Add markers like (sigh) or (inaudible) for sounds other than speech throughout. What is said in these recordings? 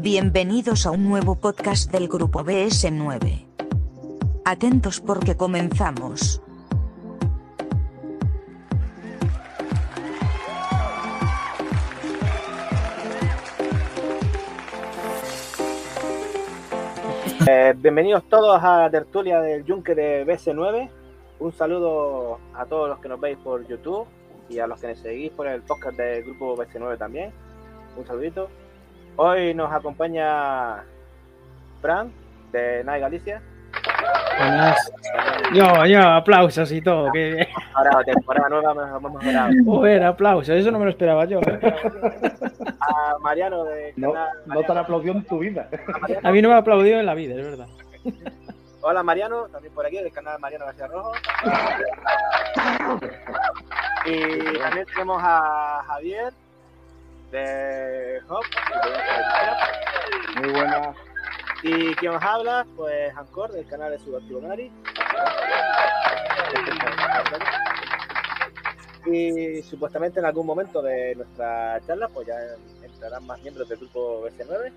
Bienvenidos a un nuevo podcast del grupo BS9. Atentos porque comenzamos. Eh, bienvenidos todos a la tertulia del Yunque de BS9. Un saludo a todos los que nos veis por YouTube y a los que nos seguís por el podcast del grupo BS9 también. Un saludito. Hoy nos acompaña Fran de NAI Galicia. Buenas. Yo, yo, aplausos y todo. Que. Ahora, temporada nueva, hemos mejorado. (laughs) Joder, aplausos, eso no me lo esperaba yo. (laughs) A Mariano de No, canal- no te han aplaudido en tu vida. A mí no me ha aplaudido en la vida, es verdad. Hola Mariano, también por aquí del canal Mariano García Rojo. (laughs) Y también tenemos a Javier de Hop. Muy buena. Y quien os habla, pues Ancor del canal de Subactivo Nari. Y supuestamente en algún momento de nuestra charla, pues ya entrarán más miembros del grupo BC9.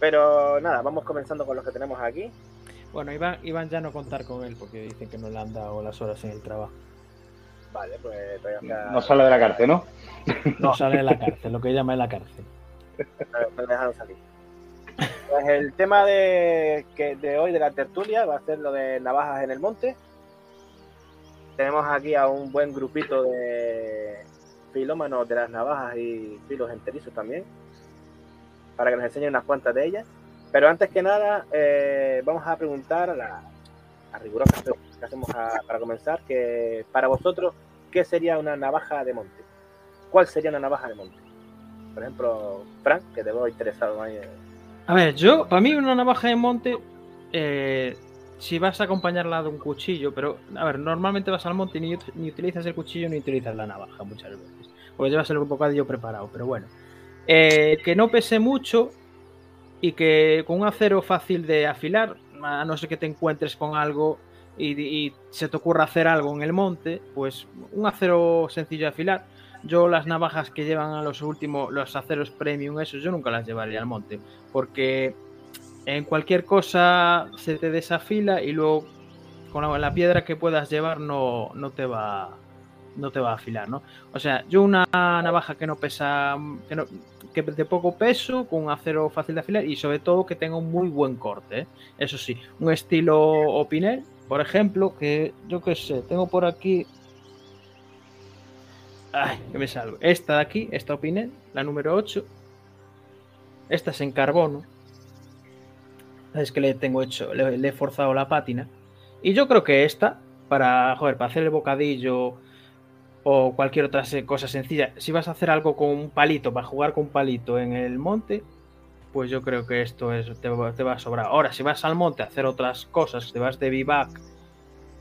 Pero nada, vamos comenzando con los que tenemos aquí. Bueno, Iván, Iván ya no contar con él porque dicen que no le han dado las horas en el trabajo. Vale, pues No sale de la cárcel, ¿no? No sale de la cárcel, lo que llama en la cárcel. Me dejaron salir. Pues el tema de, que de hoy de la tertulia va a ser lo de navajas en el monte. Tenemos aquí a un buen grupito de filómanos de las navajas y filos enterizos también, para que nos enseñen unas cuantas de ellas. Pero antes que nada, eh, vamos a preguntar a la a rigurosa pregunta que hacemos a- para comenzar, que para vosotros, ¿qué sería una navaja de monte? ¿Cuál sería una navaja de monte? Por ejemplo, Frank, que te veo interesado en- A ver, yo, para mí una navaja de monte, eh, si vas a acompañarla de un cuchillo, pero, a ver, normalmente vas al monte y ni, ni utilizas el cuchillo ni utilizas la navaja muchas veces. Porque llevas el bocadillo preparado, pero bueno. Eh, que no pese mucho y que con un acero fácil de afilar, a no ser que te encuentres con algo y, y se te ocurra hacer algo en el monte, pues un acero sencillo de afilar. Yo las navajas que llevan a los últimos, los aceros premium, esos, yo nunca las llevaría al monte, porque en cualquier cosa se te desafila y luego con la, la piedra que puedas llevar no, no te va no te va a afilar, ¿no? O sea, yo una navaja que no pesa, que, no, que de poco peso, con un acero fácil de afilar y sobre todo que tenga un muy buen corte, ¿eh? Eso sí, un estilo Opinel, por ejemplo, que yo qué sé, tengo por aquí Ay, que me salgo. Esta de aquí, esta Opinel, la número 8. Esta es en carbono. Es que le tengo hecho, le, le he forzado la pátina. Y yo creo que esta, para, joder, para hacer el bocadillo o cualquier otra cosa sencilla, si vas a hacer algo con un palito, para jugar con un palito en el monte, pues yo creo que esto es, te, va- te va a sobrar. Ahora, si vas al monte a hacer otras cosas, te vas de vivac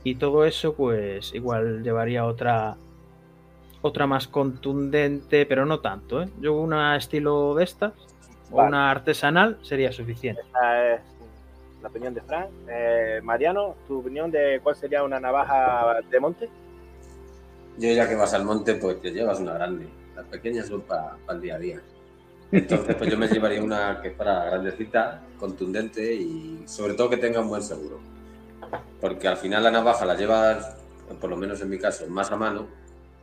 y todo eso, pues igual llevaría otra, otra más contundente, pero no tanto. ¿eh? Yo una estilo de estas, o una artesanal, sería suficiente. Esta es la opinión de Frank. Eh, Mariano, ¿tu opinión de cuál sería una navaja de monte? Yo ya que vas al monte, pues te llevas una grande. Las pequeñas son para el día a día. Entonces, pues yo me llevaría una que fuera grandecita, contundente y sobre todo que tenga un buen seguro. Porque al final la navaja la llevas, por lo menos en mi caso, más a mano.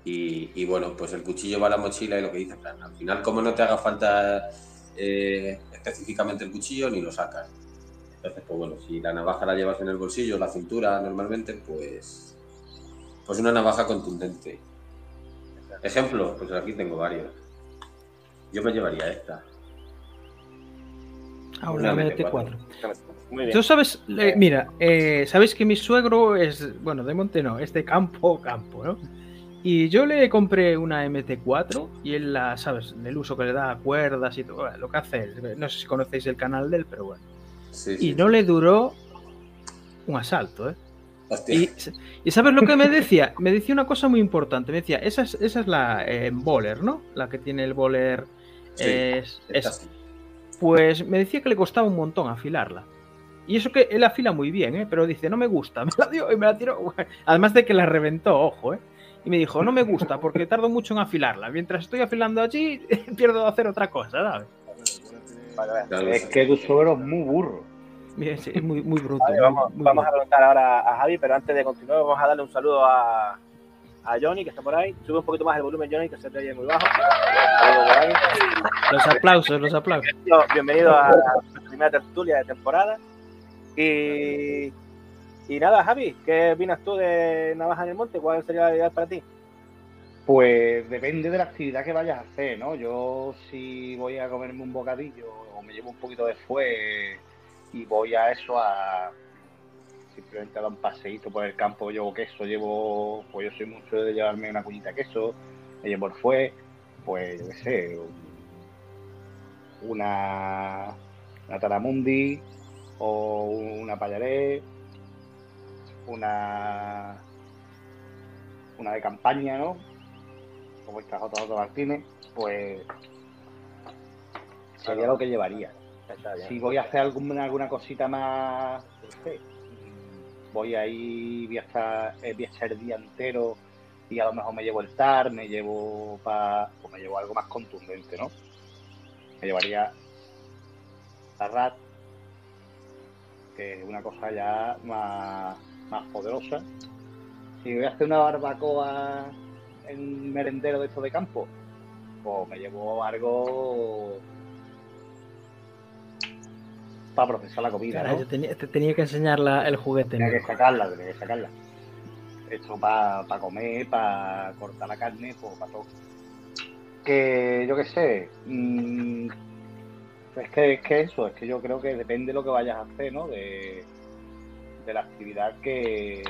Y, bueno, pues el cuchillo va a la mochila y lo que dice Fran, al final como no te haga falta eh, específicamente el cuchillo, ni lo sacas. Entonces, pues bueno, si la navaja la llevas en el bolsillo, la cintura normalmente, pues pues una navaja contundente. Ejemplo, pues aquí tengo varios. Yo me llevaría esta. A una Una MT4. Muy bien. Tú sabes, eh, mira, eh, sabes que mi suegro es, bueno, de monte no, es de campo, (laughs) campo, ¿no? Y yo le compré una MT4 y él la, ¿sabes? El uso que le da a cuerdas y todo, bueno, lo que hace él. No sé si conocéis el canal de él, pero bueno. Sí, Y sí, no le duró un asalto, ¿eh? Y ¿sabes lo que me decía? Me decía una cosa muy importante. Me decía, esa es, esa es la eh, bowler, ¿no? La que tiene el bowler. Sí, es, pues me decía que le costaba un montón afilarla. Y eso que él afila muy bien, ¿eh? Pero dice, no me gusta. (laughs) Me la dio y me la tiró. Además de que la reventó, ojo, ¿eh? Y me dijo, no me gusta porque tardo mucho en afilarla. Mientras estoy afilando allí, (laughs) pierdo de hacer otra cosa, ¿sabes? Es que tu suegro es muy burro. Es muy, muy bruto. Vale, vamos, muy vamos a preguntar ahora a Javi, pero antes de continuar, vamos a darle un saludo a, a Johnny, que está por ahí. Sube un poquito más el volumen, Johnny, que se te oye muy bajo. Los aplausos, los aplausos. Bienvenido, a nuestra primera tertulia de temporada. Y, y nada, Javi, ¿qué opinas tú de Navaja en el Monte? ¿Cuál sería la idea para ti? Pues depende de la actividad que vayas a hacer, ¿no? Yo si voy a comerme un bocadillo o me llevo un poquito de fue y voy a eso a simplemente a dar un paseíto por el campo, llevo queso, llevo, pues yo soy mucho de llevarme una cuñita de queso, me llevo el fue, pues yo qué sé, una, una taramundi o una payaré, una una de campaña, ¿no? Como estas otras otras Martínez, pues sería lo que llevaría. Si voy a hacer alguna, alguna cosita más, no sé, voy ahí, voy a estar, eh, voy a estar el día entero y a lo mejor me llevo el TAR, me llevo pa, o me llevo algo más contundente, ¿no? Me llevaría la RAT, que es una cosa ya más, más poderosa. Si voy a hacer una barbacoa en merendero de esto de campo, pues me llevo algo para procesar la comida, Caray, ¿no? yo tenía, te tenía que enseñar la- el juguete. Tenía que sacarla, tenía que sacarla. Esto para comer, para cortar la carne, pues para todo. Que yo qué sé. mm, es, que, es que eso, es que yo creo que depende de lo que vayas a hacer, ¿no? De, de la actividad que,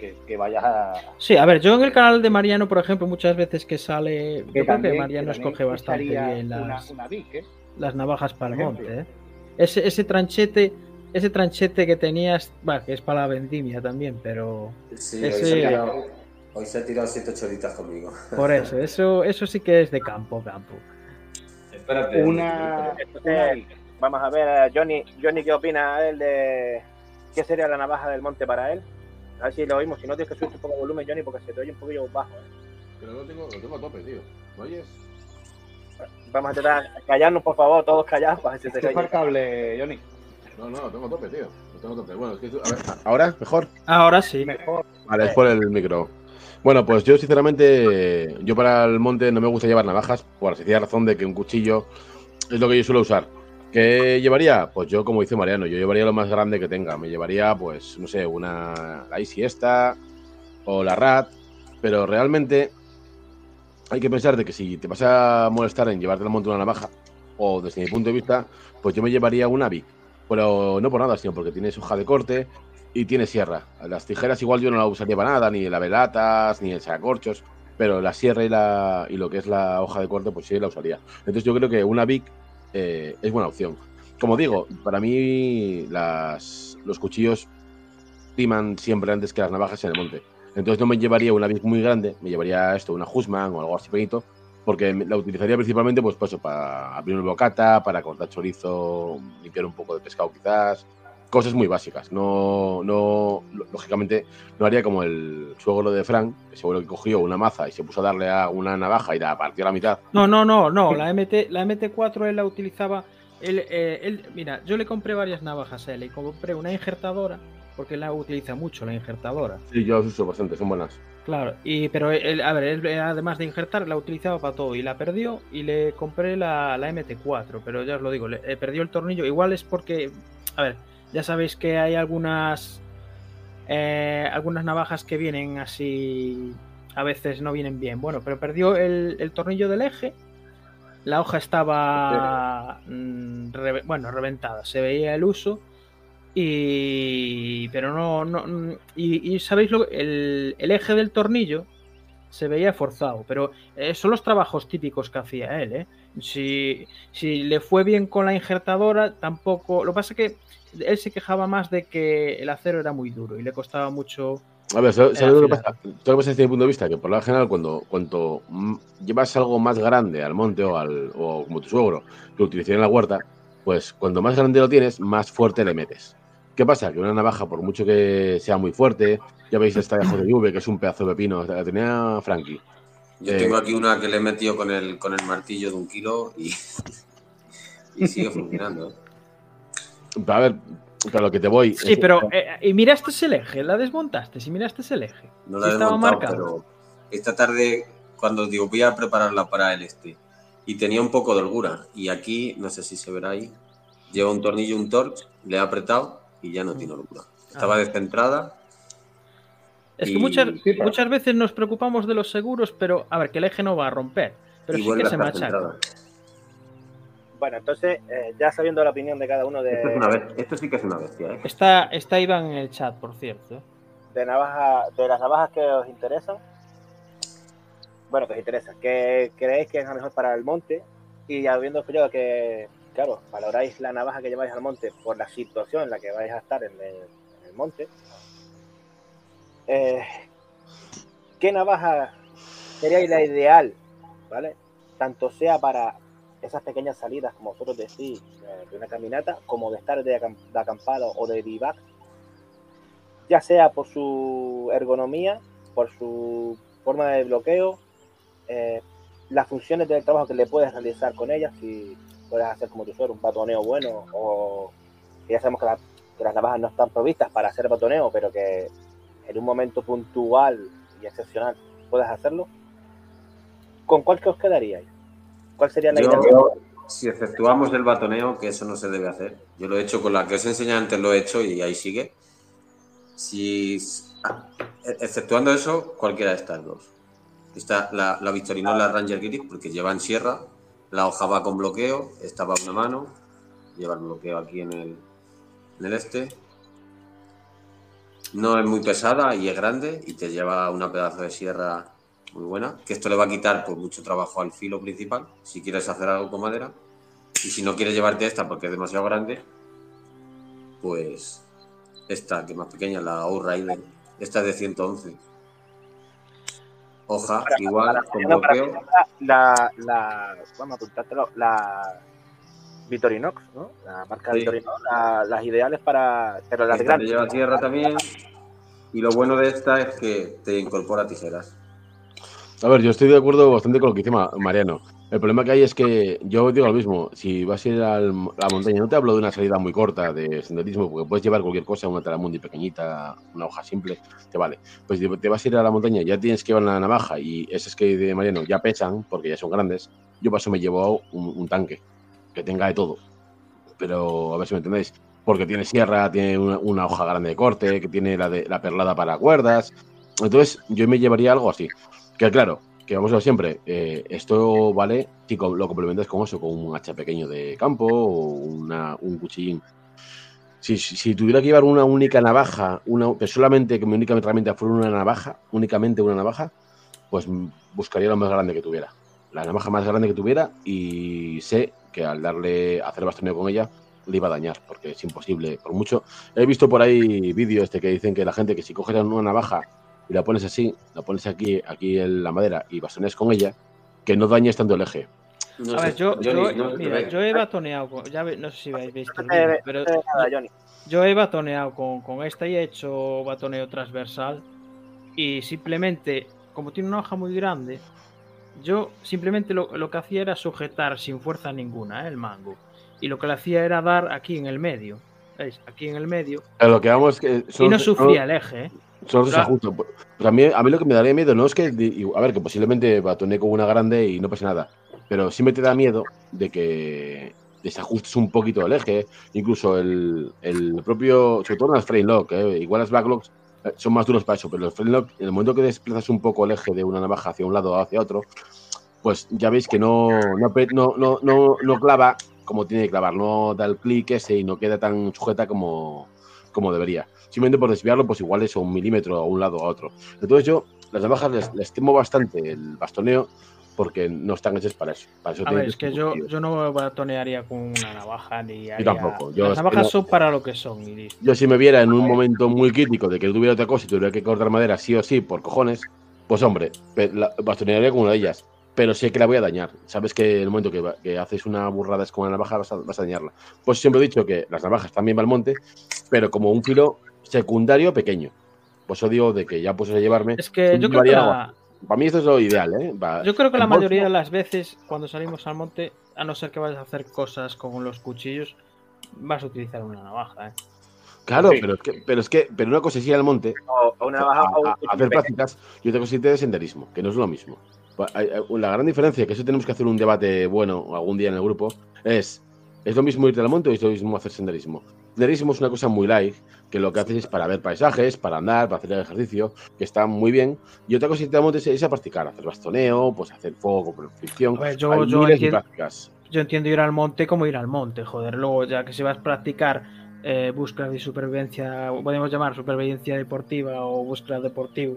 que, que vayas a. Sí, a ver, yo en el canal de Mariano, por ejemplo, muchas veces que sale. Yo creo que Mariano escoge bastante bien una, las, una Vic, ¿eh? las navajas para el monte. ¿eh? Ese, ese tranchete. Ese tranchete que tenías, va, que es para la vendimia también, pero Sí, Ese- hoy, se ha tirado, hoy se ha tirado 7 choritas conmigo. (laughs) por eso, eso, eso sí que es de campo, campo. Espérate. Una, Vic. Vamos a ver, a Johnny, Johnny, ¿qué opina él de qué sería la navaja del monte para él? A ver si lo oímos. Si no, tienes que subir un poco el volumen, Johnny, porque se te oye un poquillo bajo. ¿eh? Pero lo tengo, lo tengo a tope, tío. ¿Me oyes? Vamos a intentar callarnos, por favor, todos callados, para si se el cable, Johnny. No, no, lo tengo tope, tío. Lo tengo tope. Bueno, es que tú- a ver, ¿ahora? ¿Mejor? Ahora sí. Mejor. Vale, es por el micro. Bueno, pues yo sinceramente, yo para el monte no me gusta llevar navajas, por la sencilla razón de que un cuchillo es lo que yo suelo usar. ¿Qué llevaría? Pues yo, como dice Mariano, yo llevaría lo más grande que tenga. Me llevaría, pues, no sé, una la Easy esta o la Rat, pero realmente hay que pensar que si te vas a molestar en llevarte al monte una navaja, o desde mi punto de vista, pues yo me llevaría una Vic. Pero no por nada, sino porque tiene hoja de corte, y tiene sierra. Las tijeras igual yo no la usaría para nada, ni la velatas, ni el sacacorchos, pero la sierra y, la, y lo que es la hoja de corte, pues sí la usaría. Entonces yo creo que una Vic eh, es buena opción. Como digo, para mí las, los cuchillos priman siempre antes que las navajas en el monte. Entonces no me llevaría una Vic muy grande, me llevaría esto, una Husman o algo así pequeñito, porque la utilizaría principalmente pues, pues, para abrir un bocata, para cortar chorizo, limpiar un poco de pescado quizás, cosas muy básicas. No, no, lógicamente, no haría como el suegro de Frank, que seguro que cogió una maza y se puso a darle a una navaja y la partió a la mitad. No, no, no, no. La, MT, la MT4 él la utilizaba. Él, eh, él- mira, yo le compré varias navajas a él. Le compré una injertadora, porque la utiliza mucho, la injertadora. Sí, yo las uso bastante, son buenas. Claro, y, pero él, a ver, él además de injertar, la utilizaba para todo y la perdió y le compré la, la MT4, pero ya os lo digo, le, eh, perdió el tornillo. Igual es porque, a ver, ya sabéis que hay algunas eh, algunas navajas que vienen así, a veces no vienen bien. Bueno, pero perdió el, el tornillo del eje, la hoja estaba, mm, bueno, reventada, se veía el uso. Y. Pero no. no y, y sabéis lo el, el eje del tornillo se veía forzado. Pero eh, son los trabajos típicos que hacía él, ¿eh? Si, si le fue bien con la injertadora, tampoco. Lo que pasa es que él se quejaba más de que el acero era muy duro y le costaba mucho. A ver, ¿sabes lo que afilado. pasa? ¿Sabes lo que pasa desde mi punto de vista? Que por lo general, cuando cuanto llevas algo más grande al monte o, al, o como tu suegro, que utilizaría en la huerta, pues cuanto más grande lo tienes, más fuerte le metes. ¿Qué pasa? Que una navaja, por mucho que sea muy fuerte, ya veis esta de de lluvia, que es un pedazo de pepino, la tenía Frankie. Yo Eh, tengo aquí una que le he metido con el, con el martillo de un kilo y, (laughs) Y sigue funcionando. ¿eh? A ver, para lo que te voy. Sí, es- pero eh, ¿y miraste el eje? ¿La desmontaste? Si miraste el eje. No Sí la he estaba desmontado, marcado. pero esta tarde, cuando digo voy a prepararla para el este, y tenía un poco de holgura, y aquí, no sé si se verá ahí, lleva un tornillo, un torch, le he apretado y ya no tiene holgura. Estaba Ah. descentrada, Es que muchas, sí, muchas veces nos preocupamos de los seguros, pero a ver, que el eje no va a romper. Pero y sí vuelve que a se machaca. Bueno, entonces, eh, ya sabiendo la opinión de cada uno de, Esto, es una esto sí que es una bestia, ¿eh? Está, está Iván en el chat, por cierto. de navaja, de las navajas que os interesan, bueno, que os interesan, que creéis que es la mejor para el monte, y habiendo explicado que, claro, valoráis la navaja que lleváis al monte por la situación en la que vais a estar en el, monte, eh, ¿qué navaja sería la ideal, ¿vale? Tanto sea para esas pequeñas salidas, como vosotros decís, eh, de una caminata, como de estar de, acam- de acampado o de vivac, ya sea por su ergonomía, por su forma de bloqueo, eh, las funciones del trabajo que le puedes realizar con ellas, si puedes hacer como tú sueles, un batoneo bueno, o que ya sabemos que, la- que las navajas no están provistas para hacer batoneo, pero que en un momento puntual y excepcional puedes hacerlo, ¿con cuál que os quedaríais? ¿Cuál sería la Yo- idea? Si exceptuamos el batoneo, que eso no se debe hacer. Yo lo he hecho con la que os enseñé antes, lo he hecho y ahí sigue. Si, exceptuando eso, cualquiera de estas dos. Está la, la Victorinola Ranger Grip, porque lleva en sierra, la hoja va con bloqueo, esta va una mano, lleva el bloqueo aquí en el, en el este. No es muy pesada y es grande y te lleva una pedazo de sierra muy buena, que esto le va a quitar pues, mucho trabajo al filo principal, si quieres hacer algo con madera. Y si no quieres llevarte esta porque es demasiado grande, pues esta, que es más pequeña, la O-Rider, esta es de 111. Hoja, igual, Para- con para- para- bloqueo. la, la, vamos a la Victorinox, ¿no? La marca Sí. Victorinox, la- las ideales para, pero las Esta te grandes. lleva tierra también. Y lo bueno de esta es que te incorpora tijeras. A ver, yo estoy de acuerdo bastante con lo que dice Ma- Mariano. El problema que hay es que yo digo lo mismo. Si vas a ir a la montaña, no te hablo de una salida muy corta de senderismo, porque puedes llevar cualquier cosa, una talamundi pequeñita, una hoja simple, te vale. Pues te vas a ir a la montaña, ya tienes que llevar una navaja y esas que de Mariano ya pesan, porque ya son grandes. Yo paso me llevo un, tanque que tenga de todo. Pero a ver si me entendéis. Porque tiene sierra, tiene una, una hoja grande de corte, que tiene la, de, la perlada para cuerdas. Entonces, yo me llevaría algo así. Que claro, que vamos a ver siempre, eh, esto vale si lo complementas con eso, con un hacha pequeño de campo o una- un cuchillín. Si, si- tuviera que llevar una única navaja, una, pero solamente que mi única herramienta fuera una navaja, únicamente una navaja, pues buscaría lo más grande que tuviera. La navaja más grande que tuviera y sé que al darle, hacer bastoneo con ella, le iba a dañar, porque es imposible. Por mucho, he visto por ahí vídeos este que dicen que la gente que si coges una navaja y la pones así, la pones aquí, aquí en la madera y bastoneas con ella, que no dañes tanto el eje. No A sé, ver, yo, Johnny, yo- no se te mira, ve. yo he batoneado con. Ya ve- no sé si habéis visto pero yo he batoneado con, con esta y he hecho batoneo transversal. Y simplemente, como tiene una hoja muy grande, yo simplemente lo, lo que hacía era sujetar sin fuerza ninguna ¿eh? el mango. Y lo que le hacía era dar aquí en el medio. ¿Veis? Aquí en el medio. A lo que vamos que Y no sufría el eje. ¿eh? Son los Claro. Pues a mí, a mí lo que me daría miedo no es que, a ver, que posiblemente batoné con una grande y no pase nada, pero sí me te da miedo de que desajustes un poquito el eje, incluso el, el propio, sobre todo en las frame lock, ¿eh? igual las backlocks eh, son más duros para eso, pero los frame lock, en el momento que desplazas un poco el eje de una navaja hacia un lado o hacia otro, pues ya veis que no, no, no, no, no clava como tiene que clavar, no da el clic ese y no queda tan sujeta como, como debería. Simplemente por desviarlo, pues igual es un milímetro a un lado o a otro. Entonces yo, las navajas les, les temo bastante el bastoneo porque no están hechas para eso. Para eso A ver, es que yo, yo no batonearía con una navaja ni haría- tampoco, yo Las navajas son para lo que son. y listo. Yo si me viera en un momento muy crítico de que tuviera otra cosa y tuviera que cortar madera sí o sí por cojones, pues hombre, bastonearía con una de ellas. Pero sé que la voy a dañar. Sabes que en el momento que, va- que haces una burrada con una navaja vas a, vas a dañarla. Pues siempre he dicho que las navajas también van al monte, pero como un filo secundario pequeño. Pues eso digo de que ya puedes llevarme. Es que yo creo que la- Para mí esto es lo ideal, ¿eh? Yo creo que la bolso- mayoría de las veces cuando salimos al monte a no ser que vayas a hacer cosas con los cuchillos, vas a utilizar una navaja, ¿eh? Claro, Sí. pero es que, pero es que, pero una cosa es ir al monte O, una navaja a, a- a hacer prácticas y otra cosa es de senderismo, que no es lo mismo. Hay- La gran diferencia, que eso tenemos que hacer un debate bueno algún día en el grupo, es ¿es lo mismo irte al monte o es lo mismo hacer senderismo? Senderismo es una cosa muy light, que lo que haces es para ver paisajes, para andar, para hacer ejercicio, que está muy bien. Y otra cosa al monte es, es a practicar, hacer bastoneo, pues hacer fuego, ver, yo, Hay yo miles de entiendo, prácticas. yo entiendo ir al monte como ir al monte, joder. Luego, ya que si vas a practicar eh, búsqueda de supervivencia, podemos llamar supervivencia deportiva o búsqueda deportivo,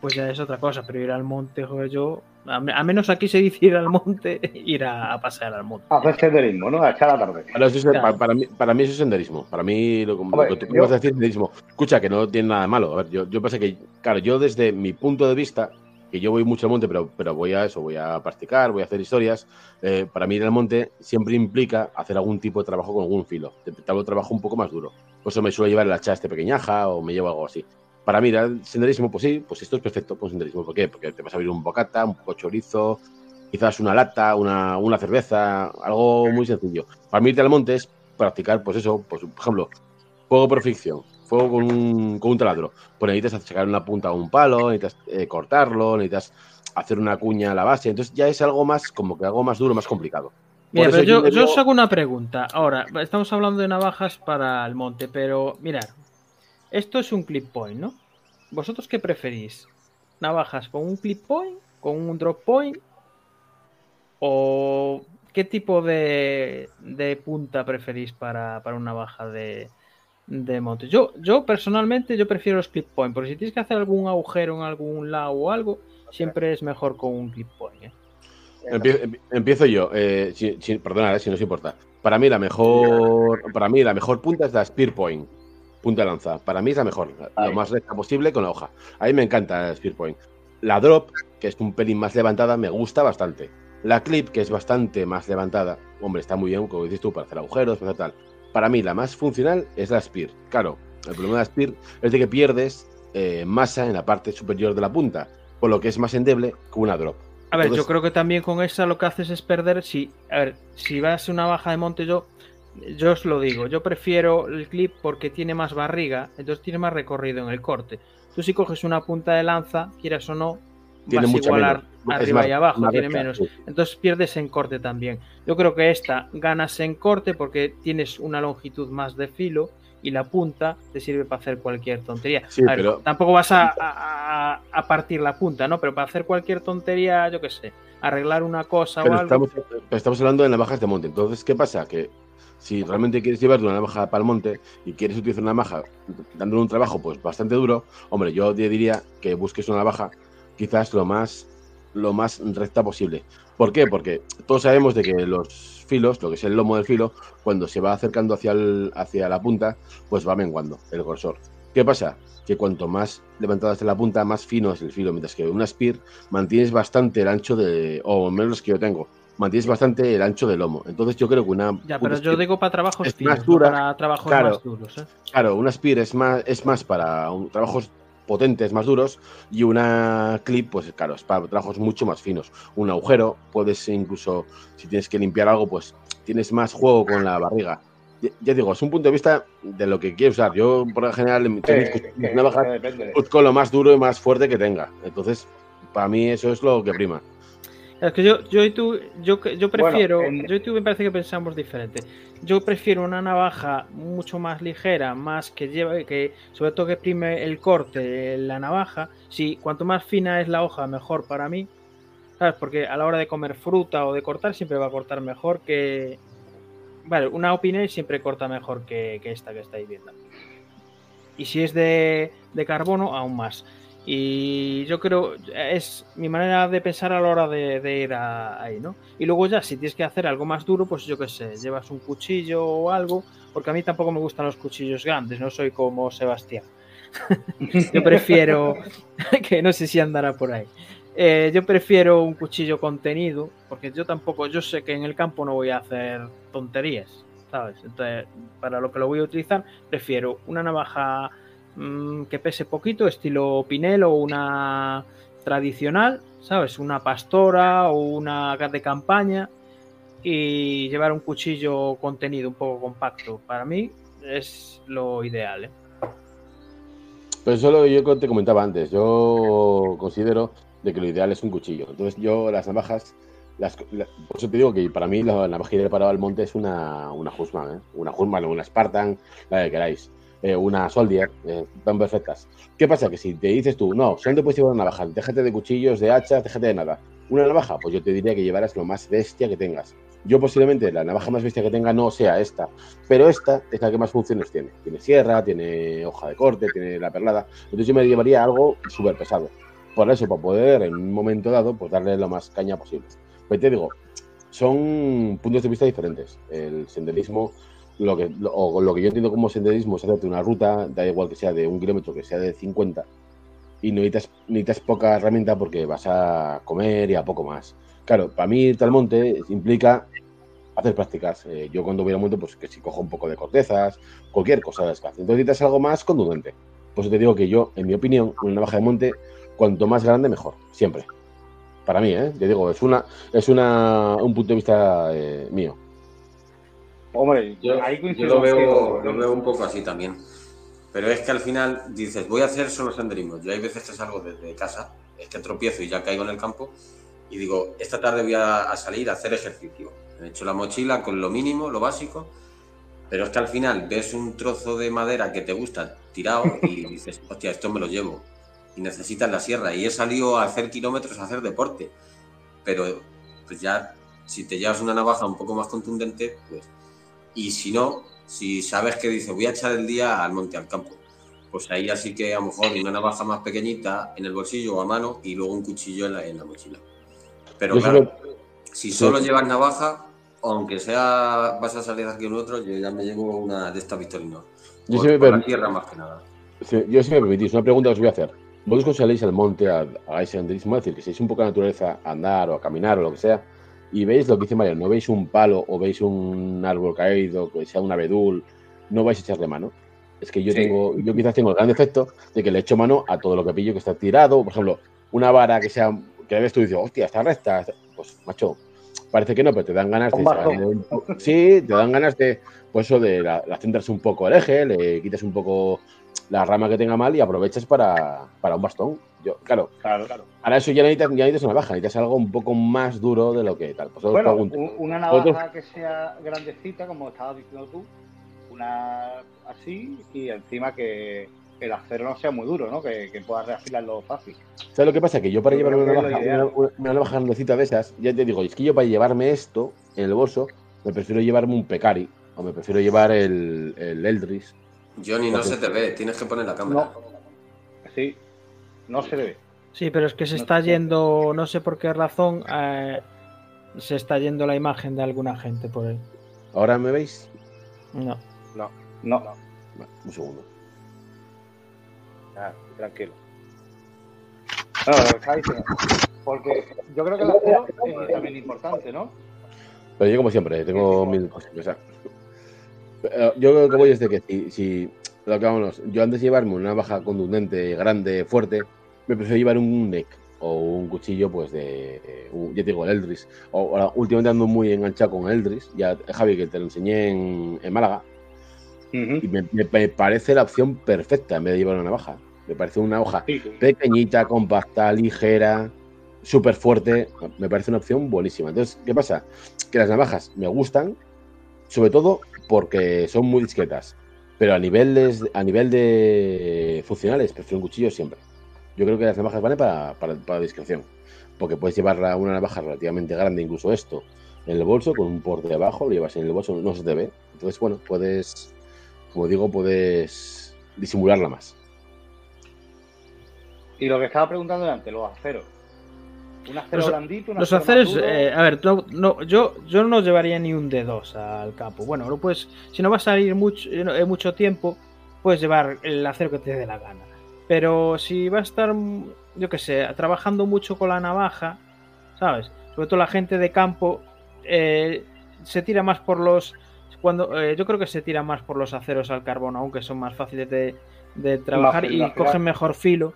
pues ya es otra cosa. Pero ir al monte, joder, yo, a, me- a menos aquí se dice ir al monte, (laughs) ir a, a pasear al monte. Hacer senderismo, ¿no? A echar la tarde. Para, eso es- Claro. pa- para mí, para mí eso es senderismo. Para mí lo, lo que tú yo- puedes decir es senderismo. Escucha, que no tiene nada de malo. A ver, yo, yo pensé que, claro, yo desde mi punto de vista, que yo voy mucho al monte, pero, pero voy a eso, voy a practicar, voy a hacer historias. eh, para mí ir al monte siempre implica hacer algún tipo de trabajo con algún filo. De- Tal vez trabajo un poco más duro. Por eso me suelo llevar el hacha este pequeñaja o me llevo algo así. Para mí, senderismo, pues sí, pues esto es perfecto, pues senderismo. ¿Por qué? Porque te vas a abrir un bocata, un poco chorizo, quizás una lata, una, una cerveza, algo muy sencillo. Para mí irte al monte es practicar, pues eso, pues, por ejemplo, fuego por fricción, fuego con un, con un taladro. Pues necesitas sacar una punta a un palo, necesitas eh, cortarlo, necesitas hacer una cuña a la base. Entonces ya es algo más, como que algo más duro, más complicado. Mira, pero yo, yo os hago una pregunta. Ahora, estamos hablando de navajas para el monte, pero mirar, esto es un clip point, ¿no? ¿Vosotros qué preferís? ¿Navajas con un clip point? ¿Con un drop point? ¿O qué tipo de, de punta preferís para, para una navaja de, de monte? Yo, yo personalmente yo prefiero los clip point, porque si tienes que hacer algún agujero en algún lado o algo, siempre es mejor con un clip point. ¿eh? Empie- Empiezo yo, eh, si, si- perdonad, eh, si no os importa. Para mí la mejor, para mí la mejor punta es la Spear Point, punta de lanza. Para mí es la mejor, Ahí. lo más recta posible con la hoja. A mí me encanta la Spear Point. La Drop, que es un pelín más levantada, me gusta bastante. La Clip, que es bastante más levantada, hombre, está muy bien, como dices tú, para hacer agujeros, para hacer tal. Para mí la más funcional es la Spear. Claro, el problema de la Spear es de que pierdes eh, masa en la parte superior de la punta, por lo que es más endeble que una Drop. A ver, Entonces- yo creo que también con esa lo que haces es perder. Si, a ver, si vas a una baja de monte, yo, yo os lo digo, yo prefiero el clip porque tiene más barriga, entonces tiene más recorrido en el corte. Tú si coges una punta de lanza, quieras o no, Tiene vas a igualar menos. Arriba más- y abajo, más tiene menos. Entonces pierdes en corte también. Yo creo que esta ganas en corte porque tienes una longitud más de filo y la punta te sirve para hacer cualquier tontería. Sí, A ver, pero- Tampoco vas a, a- a partir la punta, ¿no? Pero para hacer cualquier tontería, yo qué sé, arreglar una cosa Pero o algo. estamos, estamos hablando de navajas de monte. Entonces, ¿qué pasa? Que si realmente quieres llevar una navaja para el monte y quieres utilizar una navaja dándole un trabajo pues bastante duro, hombre, yo te diría que busques una navaja quizás lo más, lo más recta posible. ¿Por qué? Porque todos sabemos de que los filos, lo que es el lomo del filo, cuando se va acercando hacia, el- hacia la punta, pues va menguando el grosor. ¿Qué pasa? Que cuanto más levantada esté la punta, más fino es el filo, mientras que una spear mantienes bastante el ancho de, o menos que yo tengo, mantienes bastante el ancho del lomo. Entonces yo creo que una Ya, pero yo spear- digo para trabajos es finos, más no dura, para trabajos claro. más duros. ¿eh? Claro, una spear es más, es más para un- trabajos potentes, más duros, y una clip, pues claro, es para trabajos mucho más finos. Un agujero, puedes incluso, si tienes que limpiar algo, pues tienes más juego con la barriga. Ya, ya digo, es un punto de vista de lo que quiero usar. Yo, por lo general, en Que- mis navajas, busco lo más duro y más fuerte que tenga. Entonces, para mí eso es lo que prima. Es que yo, yo y tú, yo, yo prefiero, Bueno, en- yo y tú me parece que pensamos diferente. Yo prefiero una navaja mucho más ligera, más que lleve, que sobre todo que prime el corte, la navaja. Si cuanto más fina es la hoja, mejor para mí. ¿Sabes? Porque a la hora de comer fruta o de cortar, siempre va a cortar mejor que. Vale, una opinión siempre corta mejor que, que esta que estáis viendo. Y si es de, de carbono, aún más. Y yo creo, es mi manera de pensar a la hora de, ir a- ahí, ¿no? Y luego ya, si tienes que hacer algo más duro, pues yo qué sé, llevas un cuchillo o algo, porque a mí tampoco me gustan los cuchillos grandes, no soy como Sebastián. (laughs) yo prefiero, (laughs) que no sé si andará por ahí. Eh, yo prefiero un cuchillo contenido, porque yo tampoco, yo sé que en el campo no voy a hacer tonterías, ¿sabes? Entonces, para lo que lo voy a utilizar, prefiero una navaja mm, que pese poquito, estilo Pinel o una tradicional, ¿sabes? Una pastora o una de campaña y llevar un cuchillo contenido un poco compacto. Para mí es lo ideal. ¿eh? Pero eso es lo yo te comentaba antes. Yo considero de que lo ideal es un cuchillo. Entonces yo las navajas, las, la- por eso te digo que para mí la navaja de parado al monte es una, una Husman, ¿eh? una Husman o una Spartan, la que queráis. Eh, una Soldier, eh, están perfectas. ¿Qué pasa? Que si te dices tú, no, solo te puedes llevar una navaja, déjate de cuchillos, de hachas, déjate de nada. Una navaja, pues yo te diría que llevaras lo más bestia que tengas. Yo posiblemente la navaja más bestia que tenga no sea esta, pero esta es la que más funciones tiene. Tiene sierra, tiene hoja de corte, tiene la perlada. Entonces yo me llevaría algo súper pesado. Por eso, para poder en un momento dado, pues darle lo más caña posible. Pues te digo, son puntos de vista diferentes. El senderismo, lo que, o lo que yo entiendo como senderismo es hacerte una ruta, da igual que sea de un kilómetro, que sea de 50, y no necesitas, necesitas poca herramienta porque vas a comer y a poco más. Claro, para mí irte al monte implica hacer prácticas. Eh, yo cuando voy al monte, pues que si cojo un poco de cortezas, cualquier cosa de descanso. Entonces necesitas algo más contundente. Por eso te digo que yo, en mi opinión, una navaja de monte, cuanto más grande, mejor. Siempre. Para mí, ¿eh? Te digo, es una, es una, un punto de vista eh, mío. Hombre, Yo, ahí yo lo, veo, contigo. lo veo un poco así también. Pero es que al final dices, voy a hacer solo senderismo. Yo hay veces que salgo desde casa, es que tropiezo y ya caigo en el campo. Y digo, esta tarde voy a, a salir a hacer ejercicio. Me he hecho la mochila con lo mínimo, lo básico. Pero es que al final ves un trozo de madera que te gusta tirado y (laughs) dices, hostia, esto me lo llevo. Y necesitas la sierra. Y he salido a hacer kilómetros a hacer deporte. Pero pues ya, si te llevas una navaja un poco más contundente, pues y si no, si sabes que dice voy a echar el día al monte, al campo, pues ahí así que a lo mejor una navaja más pequeñita en el bolsillo o a mano y luego un cuchillo en la, en la mochila. Pero claro, si solo llevas navaja, aunque sea vas a salir de aquí un otro, yo ya me llevo una de estas Victorino. Yo Por, siempre por la tierra más que nada. Yo, si me permitís, una pregunta que os voy a hacer. Vosotros cuando saléis al monte, a- hagáis senderismo, es decir, que seáis un poco a la naturaleza, a andar o a caminar o lo que sea, y veis lo que dice María, no veis un palo o veis un árbol caído, que sea un abedul, no vais a echarle mano. Es que yo Sí. tengo, yo quizás tengo el gran defecto de que le echo mano a todo lo que pillo que está tirado. Por ejemplo, una vara que sea, que ves tú y dices, hostia, está recta. Pues, macho, parece que no, pero te dan ganas de Sí, te dan ganas de, pues eso, de la, la centras un poco el eje, le quitas un poco la rama que tenga mal y aprovechas para, para un bastón. Yo, claro, Claro, claro. ahora eso ya necesitas, ya necesitas una baja, necesitas algo un poco más duro de lo que tal. Pues Bueno, una navaja que sea grandecita, como estabas diciendo tú, una así, y encima que el acero no sea muy duro, ¿no? Que, que puedas reafilarlo fácil. ¿Sabes lo que pasa? Que yo para Yo llevarme creo una navaja, una, una navaja grandecita de esas, ya te digo, es que yo para llevarme esto en el bolso, me prefiero llevarme un Pecari o me prefiero llevar el, el Eldris. Johnny, no se te ve, tienes que poner la cámara. Sí, no se debe. Sí, pero es que se No está yendo, no sé por qué razón, eh, se está yendo la imagen de alguna gente por ahí. ¿Ahora me veis? No. No. Va, un segundo. Ah, tranquilo. No, lo que estaba diciendo. Porque yo creo que el acero es también importante, ¿no? Pero yo como siempre, tengo mil cosas. o sea, yo creo que voy desde que si, si lo que vámonos, yo antes de llevarme una navaja contundente, grande, fuerte, me prefiero llevar un neck o un cuchillo, pues de, eh, un- ya te digo, el Eldris. O, ahora, últimamente ando muy enganchado con el Eldris, ya Javi, que te lo enseñé en, en Málaga, y me, parece la opción perfecta en vez de llevar una navaja. Me parece una hoja sí. pequeñita, compacta, ligera, súper fuerte. Me parece una opción buenísima. Entonces, ¿qué pasa? Que las navajas me gustan, sobre todo porque son muy discretas. Pero a nivel de, a nivel de funcionales, prefiero un cuchillo siempre. Yo creo que las navajas valen para, para, para discreción. Porque puedes llevar una navaja relativamente grande, incluso esto, en el bolso, con un por debajo, lo llevas en el bolso, no se te ve. Entonces, bueno, puedes, como digo, puedes disimularla más. Y lo que estaba preguntando antes, los aceros. Un acero Los- blandito, un Los acero más aceres, duro. eh, a ver, no, no, yo, yo no llevaría ni un D2 al campo. Bueno, lo puedes, si no vas a ir mucho, eh, mucho tiempo, puedes llevar el acero que te dé la gana. Pero si vas a estar, mm, yo qué sé, trabajando mucho con la navaja, ¿sabes? Sobre todo la gente de campo eh, se tira más por los. Cuando, eh, yo creo que se tira más por los aceros al carbón, aunque son más fáciles de, de trabajar y cogen mejor filo.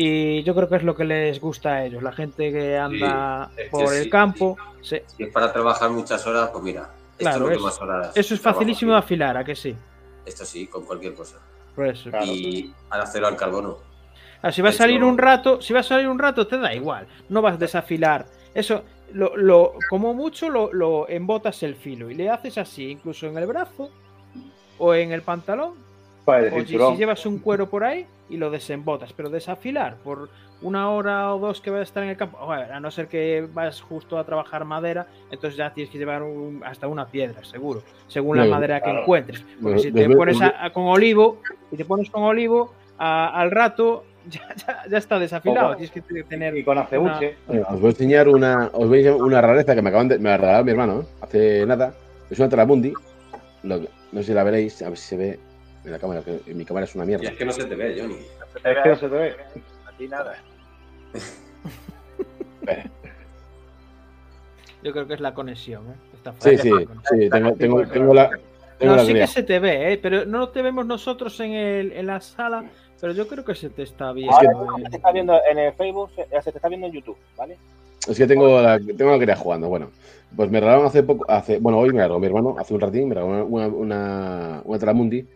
Y yo creo que es lo que les gusta a ellos, la gente que anda que por el sí, campo. se- Si es para trabajar muchas horas, pues mira, Claro, esto es lo que eso- más horas. Eso es trabajo facilísimo de afilar, ¿a que sí? Esto sí, con cualquier cosa. Por eso. Claro. Y al acero al carbono. Ah, si va a salir hecho- un rato, si va a salir un rato, te da igual. No vas a desafilar. Eso, lo, lo- como mucho lo, lo embotas el filo y le haces así, incluso en el brazo o en el pantalón. El O si, cinturón. si llevas un cuero por ahí y lo desembotas, pero desafilar por una hora o dos que vas a estar en el campo, a no ser que vas justo a trabajar madera, entonces ya tienes que llevar un- hasta una piedra, seguro, según la madera que encuentres. Porque si te pones los- a- a- con olivo, si te pones con olivo, a- al rato (laughs) ya, ya- ya está desafilado. Tienes que tener. Y con acebuche. Bueno, os voy a enseñar una, os voy a enseñar una rareza que me acaban de, me ha regalado mi hermano ¿eh? hace nada. Es una que- no sé si la veréis, a ver si se ve en la cámara, que en mi cámara es una Y mierda. es que no se te ve, Johnny. Es que no se te ve. aquí nada. (laughs) Yo creo que es la conexión. ¿eh? Sí, sí, sí, tengo, tengo, tengo la, tengo No, la sí que se te ve, ¿eh? pero no te vemos nosotros en, el, en la sala, pero yo creo que se te está viendo. Ahora ¿eh? se te está viendo en el Facebook, se te está viendo en YouTube, ¿vale? Es que tengo la, tengo la cría jugando. Bueno, pues me regalaron hace poco, hace, bueno, hoy me regaló mi hermano, hace un ratín, me regaló una, una, una Tramundi,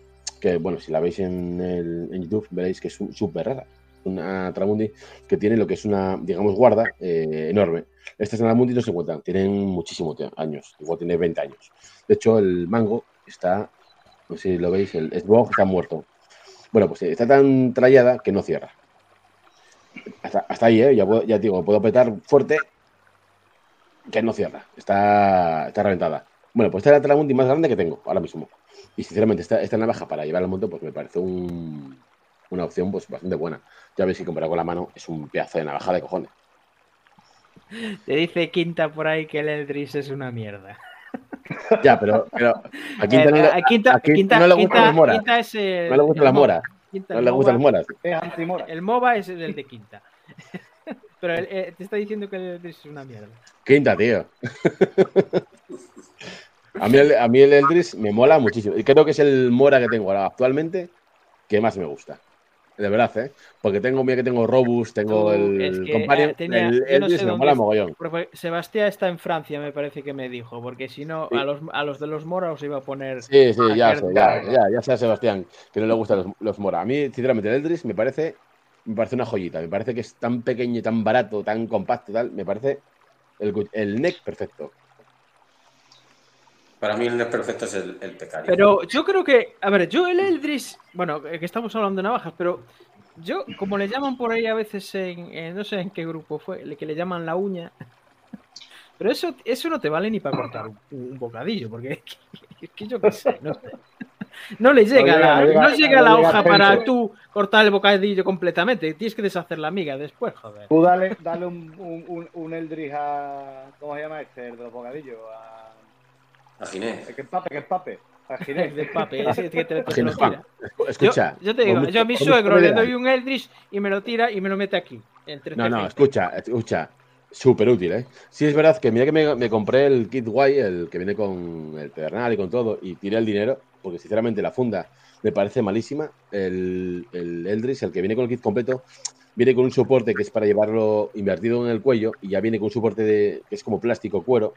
que bueno, si la veis en, el, en YouTube veréis que es súper rara. Una Tramundi que tiene lo que es una, digamos, guarda eh, enorme. Estas Tramundi no se encuentran, tienen muchísimos años, igual tiene 20 años. De hecho, el mango está, no sé si lo veis, el esbog está muerto. Bueno, pues está tan trallada que no cierra. Hasta, ahí, ¿eh? Ya, ya digo, puedo petar fuerte que no cierra. Está, está reventada. Bueno, pues esta es la Tramundi más grande que tengo ahora mismo. Y sinceramente, esta, esta navaja para llevar al monte, pues me parece un- una opción pues bastante buena. Ya veis que comparado con la mano es un pedazo de navaja de cojones. Te dice Quinta por ahí que el Eldris es una mierda. (laughs) Ya, pero, pero a Quinta, no, a Quinta, a Quinta Quinta- no le gustan Quinta- las moras. El, no le gustan las Mo- moras. No el le gustan las Moba- moras. El MOBA es el de Quinta. (laughs) Pero eh, te está diciendo que el Eldris es una mierda. Quinta, tío. (laughs) A mí, el, a mí el Eldris me mola muchísimo. Y creo que es el Mora que tengo ahora actualmente que más me gusta. De verdad, ¿eh? Porque tengo, mira que tengo Robust, tengo el es que, Companion. eh, tenía- el no Eldris sé me mola es. mogollón. Sebastián está en Francia, me parece que me dijo. Porque si no, Sí. a, los, a los de los Mora os iba a poner. Sí, sí, ya sé, ya, ya, ya sé a Sebastián que no le gustan los, los Mora. A mí, sinceramente, el Eldris me parece, me parece una joyita. Me parece que es tan pequeño, tan barato, tan compacto, tal. Me parece el, el neck perfecto. Para mí el perfecto es el, el pecario. Pero yo creo que, a ver, yo el Eldris, bueno, eh, que estamos hablando de navajas, pero yo, como le llaman por ahí a veces en, en- no sé en qué grupo fue, le- que le llaman la uña, (laughs) pero eso, eso no te vale ni para cortar un, un bocadillo, porque es que, es que yo qué sé, no sé. No le llega, llega, la, no llega- no llega no la llega hoja para tú cortar el bocadillo completamente, tienes que deshacer la miga después, joder. Tú dale, dale un, un, un, un Eldritch a. ¿Cómo se llama este? El de los bocadillos. A, A Ginés. que es pape, que es pape. A Ginés. de pape, ese que te, te lo Ginés tira. Escucha. yo, yo te digo, mucho- yo a mi suegro le doy un Eldritch y me lo tira y me lo mete aquí. entre No, no, escucha, escucha. Súper útil, ¿eh? Sí, es verdad que mira que me, me compré el kit guay, el que viene con el pedernal y con todo, y tiré el dinero, porque sinceramente la funda me parece malísima. El, el Eldris, el que viene con el kit completo, viene con un soporte que es para llevarlo invertido en el cuello, y ya viene con un soporte de, que es como plástico, cuero,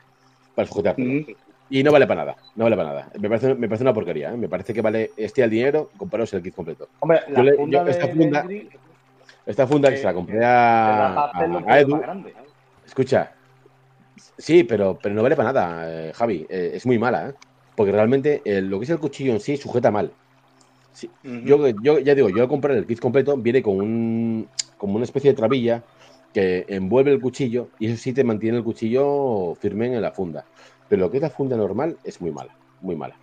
para sujetártelo. Mm. Y no vale para nada, no vale para nada. Me parece, me parece una porquería, ¿eh? Me parece que vale este al dinero, compraros el kit completo. Hombre, la Yo le- funda yo esta funda- Esta funda que se la compré a, a- Edu. Escucha, sí, pero, pero no vale para nada, eh, Javi. eh, es muy mala, ¿eh? Porque realmente lo que es el cuchillo en sí sujeta mal. Sí, Ujú. yo, yo ya digo, yo al comprar el kit completo viene con un como una especie de trabilla que envuelve el cuchillo y eso sí te mantiene el cuchillo firme en la funda. Pero lo que es la funda normal es muy mala, muy mala.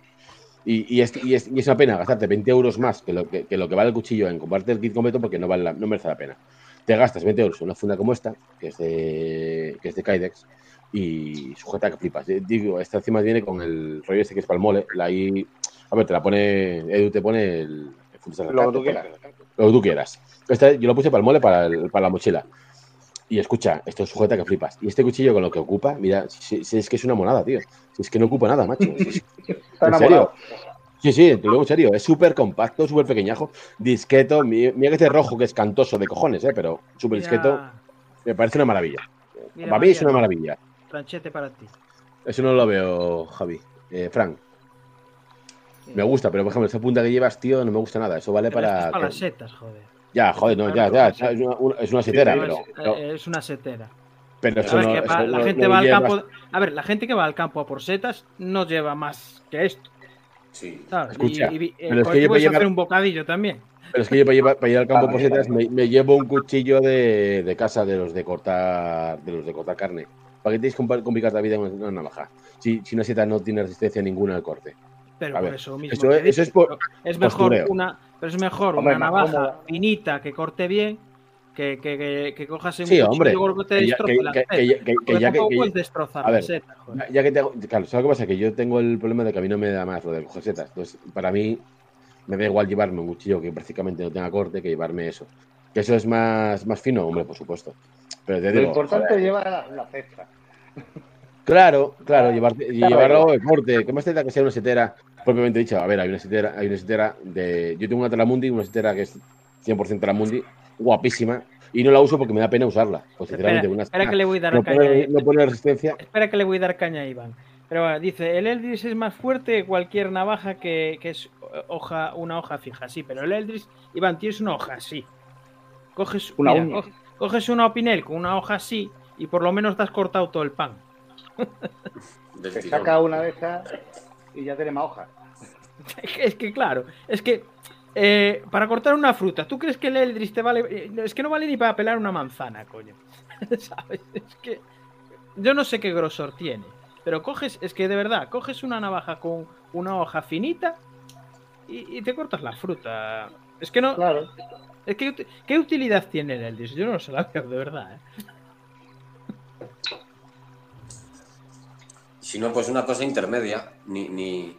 Y, y es, y, es, y es una pena gastarte 20 euros más que lo que, que lo que vale el cuchillo en comprarte el kit completo porque no, vale la- no merece la pena. Te gastas 20 euros en una funda como esta, que es de, que es de Kydex, y sujeta que flipas. Eh, Digo, esta encima viene con el rollo este que es para el mole. La ahí, a ver, te la pone, Edu te pone el, el Lo que tú quieras. lo que tú quieras. Esta yo lo puse para el mole, para, el- para la mochila. Y escucha, esto sujeta que flipas. Y este cuchillo con lo que ocupa, mira, si, si es que es una monada, tío. Si es que no ocupa nada, macho. (laughs) Si es- Está ¿En serio? Sí, sí, te lo digo en serio. Es súper compacto, súper pequeñajo, disqueto. mi- Mira que este rojo que es cantoso de cojones, ¿eh? pero súper disqueto. Me parece una maravilla. mira, Para mí es una maravilla. Planchete para ti. Eso no lo veo, Javi. Eh, Frank, me gusta, pero por ejemplo, esa punta que llevas, tío, no me gusta nada. Eso vale Pero para. es para que- las setas, joder. Ya, joder, no, ya, ya. Es una, una- es una setera, sí, pero. es, pero- eh, es una setera. pero A eso ver, no. que eso va- la no- gente no va al campo. A ver, la gente que va al campo a por setas no lleva más que esto, Sí. ¿sabes? Escucha, y, y- eh, pero es con que yo para llevar- hacer un bocadillo también. Pero es que yo para, llevar- para ir al campo por También, setas me, llevo un cuchillo de, de casa de los de cortar de los de cortar carne. ¿Para qué tienes que compl- complicar la vida con una navaja? Si, si una seta no tiene resistencia ninguna al corte. Pero A por ver, eso mismo. eso es- eso digo, es por- es mejor postureo. una, pero es mejor Hombre, una navaja cómoda. finita que corte bien que, que, que, que cojas un Sí, cuchillo hombre, te que ya- destroce que- la a la ver, joder. Ya- que tengo, claro, ¿sabes lo que pasa? Que yo tengo el problema de que a mí no me da más lo de coger setas. Entonces, para mí, me da igual llevarme un cuchillo que prácticamente no tenga corte que llevarme eso. Que eso es más, más fino, hombre, por supuesto. Pero te Lo importante es llevar la, la cesta. claro, claro, llevarte, Claro. llevarlo de corte. ¿Qué más te da que sea una setera propiamente dicha? A ver, hay una setera, hay una setera de. Yo tengo una Talamundi, una setera que es 100% Talamundi, guapísima, y no la uso porque me da pena usarla. Pues Espera, sinceramente, una espera que le voy a dar no caña. a- pone, no pone resistencia. Espera que le voy a dar caña a Iván. Pero bueno, dice, el Eldris es más fuerte que cualquier navaja que, que es eh, hoja, una hoja fija, sí, pero el Eldris, Iván, tienes una hoja así. Coges Una mira, coges una opinel con una hoja así y por lo menos te has cortado todo el pan. Te saca una de esas y ya tiene más hojas. (laughs) Es que, claro, es que eh, para cortar una fruta, ¿tú crees que el Eldris te vale? eh, Es que no vale ni para pelar una manzana, coño. (laughs) ¿Sabes? Es que yo no sé qué grosor tiene, pero coges, es que de verdad, coges una navaja con una hoja finita y, y te cortas la fruta. Es que no, Claro. es que ¿qué utilidad tiene el Eldris? Yo no se la veo de verdad. ¿eh? Si no, pues una cosa intermedia. Ni, ni,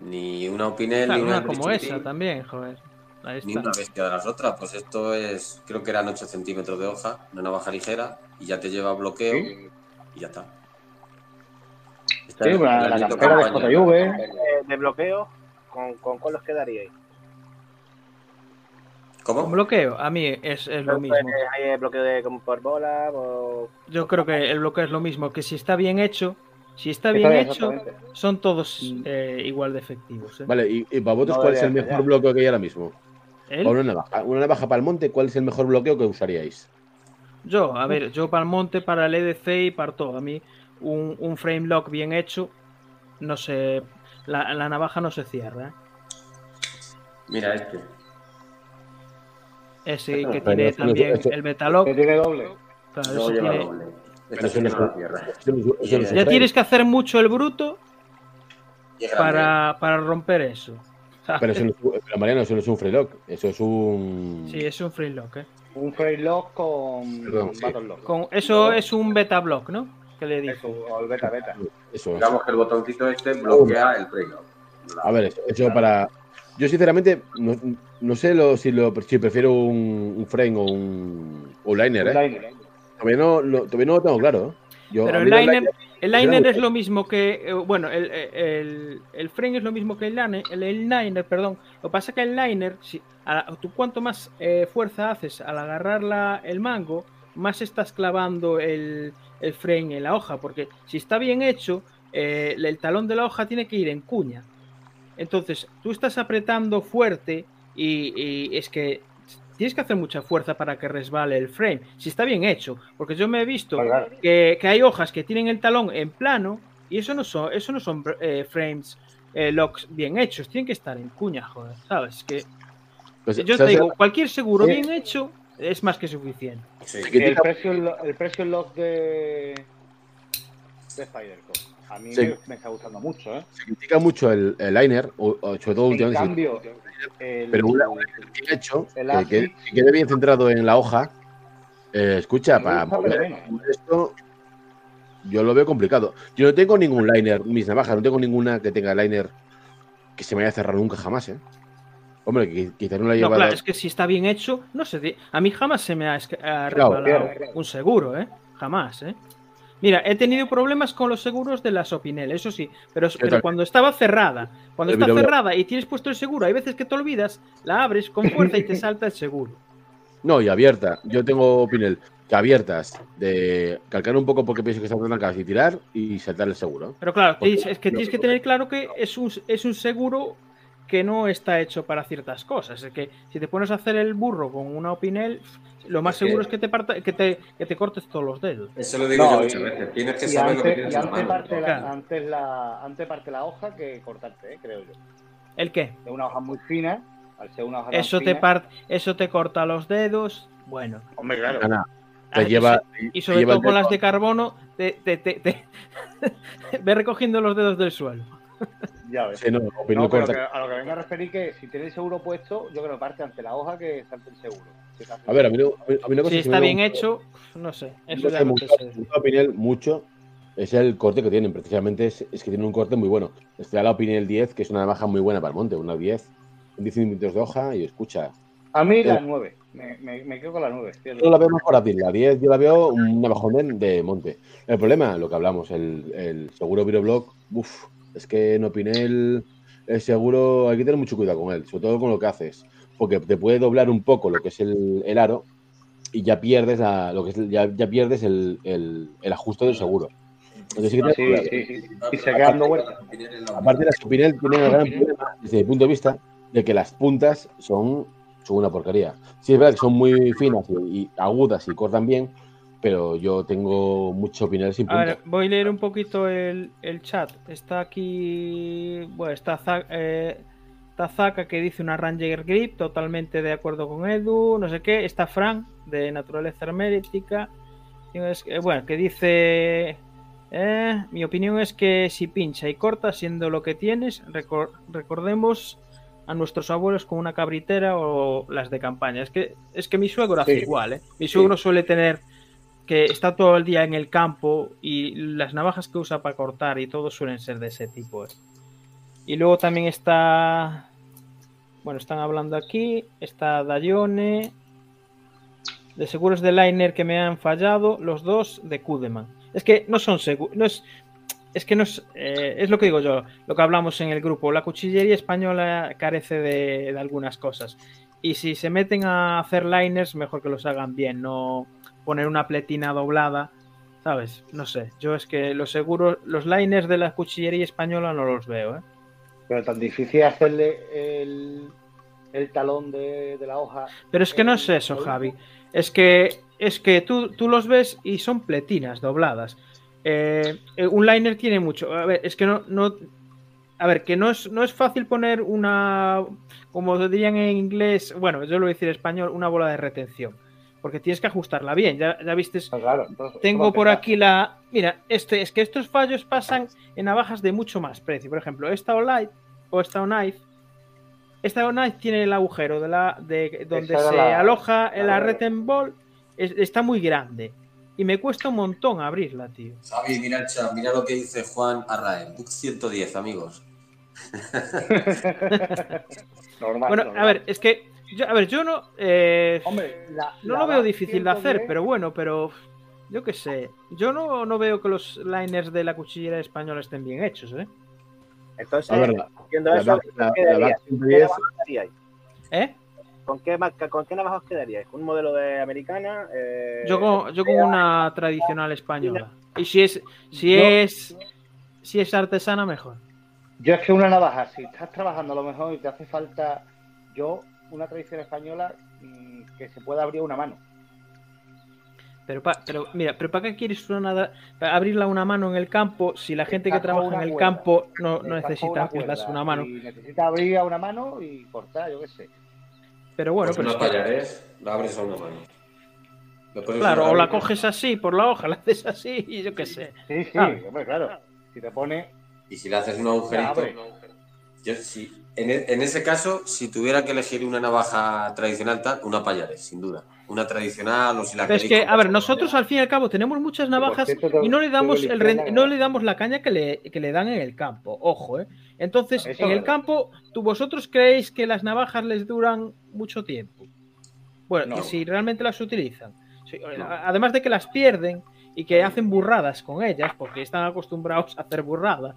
ni una opinel, Claro, ni una una como esa también, joder. Ahí Ni está. una bestia de las otras. Pues esto es, creo que eran 8 centímetros de hoja, una navaja ligera, y ya te lleva bloqueo Sí. y ya está. Está Sí, el- la, la campera de. JV. Eh, de bloqueo, ¿con, con cuál os quedaríais? ¿Cómo? Con bloqueo, a mí es, es lo mismo. ¿Hay bloqueo de como por bola? O... Yo creo que el bloqueo es lo mismo, que si está bien hecho, si está bien hecho, son todos Mm. eh, igual de efectivos. ¿eh? Vale, y, y para vosotros, No ¿cuál es el mejor bloqueo que hay ahora mismo? O una navaja. Una navaja para el monte, ¿cuál es el mejor bloqueo que usaríais? Yo, a ver, yo para el monte, para el EDC y para todo. A mí, un, un frame lock bien hecho, no se. La, la navaja no se cierra. ¿eh? Mira este. Ese Pero que tiene eso- también eso- el Metalock. Que tiene doble. claro, No ese lleva tiene- doble. Pero eso no es. Eso eso Ya tienes que hacer mucho el bruto para, para romper eso. (laughs) Pero eso no es, un- pero, Mariano, eso no es un free lock. Eso es un. Sí, es un frame lock. ¿eh? Un frame lock con Perdón, sí. Con, eso es un beta block, ¿no? Que le Eso, dijo. o el beta beta. Eso es. Digamos que el botoncito este bloquea el frame lock. A ver, eso, eso para. Yo, sinceramente, no, no sé lo, si, lo, si prefiero un, un frame o un, o un liner, ¿eh? Liner. Todavía no, lo, todavía no lo tengo claro. ¿eh? Yo, Pero el liner, el liner es lo mismo que. eh, Bueno, el, el, el frame es lo mismo que el liner, el, el liner, perdón. Lo que pasa es que el liner, si, a- tú cuanto más eh, fuerza haces al agarrar la- el mango, más estás clavando el, el frame en la hoja. Porque si está bien hecho, eh, el talón de la hoja tiene que ir en cuña. Entonces, tú estás apretando fuerte y, y es que tienes que hacer mucha fuerza para que resbale el frame. Si está bien hecho, porque yo me he visto que, que hay hojas que tienen el talón en plano y eso no son, eso no son eh, frames eh, locks bien hechos, tienen que estar en cuña, joder, ¿sabes? Que pues, yo te digo, cualquier seguro Sí. bien hecho es más que suficiente. Sí. Que El lo- el pressure lock de, de Spider-Co. A mí Sí. me, me está gustando mucho, ¿eh? se critica mucho el, el liner, o, o sobre todo En últimamente. se cambio, el, Pero una- bien hecho, el que, que- ASIC- que quede bien centrado en la hoja. eh, escucha, para bueno. esto, yo lo veo complicado. Yo no tengo ningún liner, mis navajas, no tengo ninguna que tenga liner que se me vaya a cerrar nunca jamás, ¿eh? Hombre, que quizás no la No, lleva. claro, es que si está bien hecho, no sé, a mí jamás se me ha, ha Claro, claro. un seguro, ¿eh? Jamás, ¿eh? Mira, he tenido problemas con los seguros de las Opinel, eso sí, pero, cuando estaba cerrada, cuando está cerrada y tienes puesto el seguro, hay veces que te olvidas, la abres con fuerza y te (laughs) salta el seguro. No, y abierta. Yo tengo Pinel que abiertas de calcar un poco porque pienso que están trancadas y tirar y saltar el seguro. Pero claro, Porque- es que tienes que tener claro que es un, es un seguro que no está hecho para ciertas cosas. Es que si te pones a hacer el burro con una Opinel, lo más Es que- seguro es que te, parta, que te, que te cortes todos los dedos. Eso lo digo No, yo y- muchas veces. Tienes que Y saber lo que antes, tienes y en la antes mano. parte la, Claro. antes, la, antes parte la hoja que cortarte, eh, creo yo. ¿El qué? Es una hoja muy fina, al ser una hoja Eso te, fina- eso te corta los dedos. Bueno, Hombre, claro. Ah, Te y lleva, y te sobre lleva todo con las de carbono, te, te, te, te- (laughs) ve recogiendo los dedos del suelo. Ya ves. Sí, no, No, corta. que- a lo que vengo a referir que si tienes el seguro puesto, yo creo que parte ante la hoja que salte el seguro. Si A ver, a mí, no- a mí- a mí una cosa Si está bien hecho, no sé. Eso ya no a Pinel mucho es el corte que tienen. Precisamente es, es que tienen un corte muy bueno. Está la Pinel 10, que es una navaja muy buena para el monte. Una 10, 10 centímetros de hoja y escucha. A mí la Eh. 9. Me, me, me quedo con la 9. Yo la veo mejor a La 10 yo la veo un navajón de, de monte. El problema, lo que hablamos, el, el seguro Viroblock, uff, es que en Opinel el seguro hay que tener mucho cuidado con él, sobre todo con lo que haces, porque te puede doblar un poco lo que es el, el aro y ya pierdes la- lo que es, ya, ya pierdes el, el- el ajuste del seguro. Entonces sí que Sí, sí, sí. Y se dando vueltas. Aparte, las Opinel tienen el gran problema, desde mi punto de vista, de que las puntas son, son una porquería. Sí, es verdad que son muy finas y, y agudas y cortan bien, pero yo tengo mucho Opinel sin A punta. ver, voy a leer un poquito el, el chat. Está aquí. Bueno, está eh, está Zaka que dice una Ranger Grip, totalmente de acuerdo con Edu. No sé qué. Está Frank, de Naturaleza Hermética. Que- Bueno, que dice. eh, mi opinión es que si pincha y corta, siendo lo que tienes, recor- recordemos a nuestros abuelos con una cabritera o las de campaña. Es que, es que mi suegro hace Sí. igual, ¿eh? Mi suegro suele tener que está todo el día en el campo y las navajas que usa para cortar y todo suelen ser de ese tipo. ¿eh? Y luego también está. Bueno, están hablando aquí. Está Dayone. De seguros de Liner que me han fallado. Los dos de Kudeman. Es que no son seguros. No es, es que no es. eh, es lo que digo yo. Lo que hablamos en el grupo. La cuchillería española carece de, de algunas cosas. Y si se meten a hacer liners, mejor que los hagan bien. No poner una pletina doblada. ¿Sabes? No sé. Yo es que los seguros. Los liners de la cuchillería española no los veo, ¿eh? Pero tan difícil hacerle el, el talón de, de la hoja. Pero es que no es eso, Javi. Es que, es que tú, tú los ves y son pletinas dobladas. Eh, eh, un liner tiene mucho. A ver, es que no. no a ver, que no es, no es fácil poner una. Como dirían en inglés. Bueno, yo lo voy a decir en español, una bola de retención. Porque tienes que ajustarla bien. Ya, ya viste. Ah, claro, entonces, Tengo por aquí la. Mira, este, es que estos fallos pasan en navajas de mucho más precio. Por ejemplo, esta Olight o esta Knife. Esta Knife tiene el agujero de la de donde Esa se la- aloja la la Ball. es- está muy grande. Y me cuesta un montón abrirla, tío. Javi, mira el chat, mira lo que dice Juan Arrael. Book 110, amigos. (laughs) (laughs) Normal. Bueno, normal. a ver, es que. Yo, a ver, yo no. eh, Hombre, la- no la lo veo difícil de hacer, 110, pero bueno, pero. Yo qué sé. Yo no, no veo que los liners de la cuchillera española estén bien hechos, ¿eh? Entonces, A ver, la- eso, Black- la- ¿qué la daría? Black ¿Qué 110 navaja daríais? ¿Eh? ¿Con qué, marca- ¿Con qué navaja os quedaríais? ¿Un modelo de americana? Eh, Yo con, yo con una tradicional española. Y si es, si Yo- es, si es artesana, mejor. Yo es que una navaja, si estás trabajando a lo mejor y te hace falta, yo, una tradición española que se pueda abrir a una mano. Pero, pa- pero mira, pero ¿para qué quieres una nada, para abrirla a una mano en el campo si la gente que trabaja en el cuerda. campo no, necesita cuerda una mano? Y necesita abrir a una mano y cortar, yo qué sé. Pero bueno, pues pero una payares, la abres a una mano. Después claro, o la coges así por la hoja, (laughs) la haces así y yo qué sé. Sí, sí, Ah. hombre, claro. Si te pone. Y si le haces un agujerito. Yo, si, en, e- en ese caso, si tuviera que elegir una navaja tradicional, tal, una payares, sin duda. Una tradicional o si la Pero es que, a ver, nosotros al fin y al cabo tenemos muchas navajas y no le damos el no le damos la caña que le, que le dan en el campo, ojo, ¿eh? Entonces, en el campo, ¿tú vosotros creéis que las navajas les duran mucho tiempo? Bueno, No. y si realmente las utilizan. Además de que las pierden y que hacen burradas con ellas, porque están acostumbrados a hacer burradas,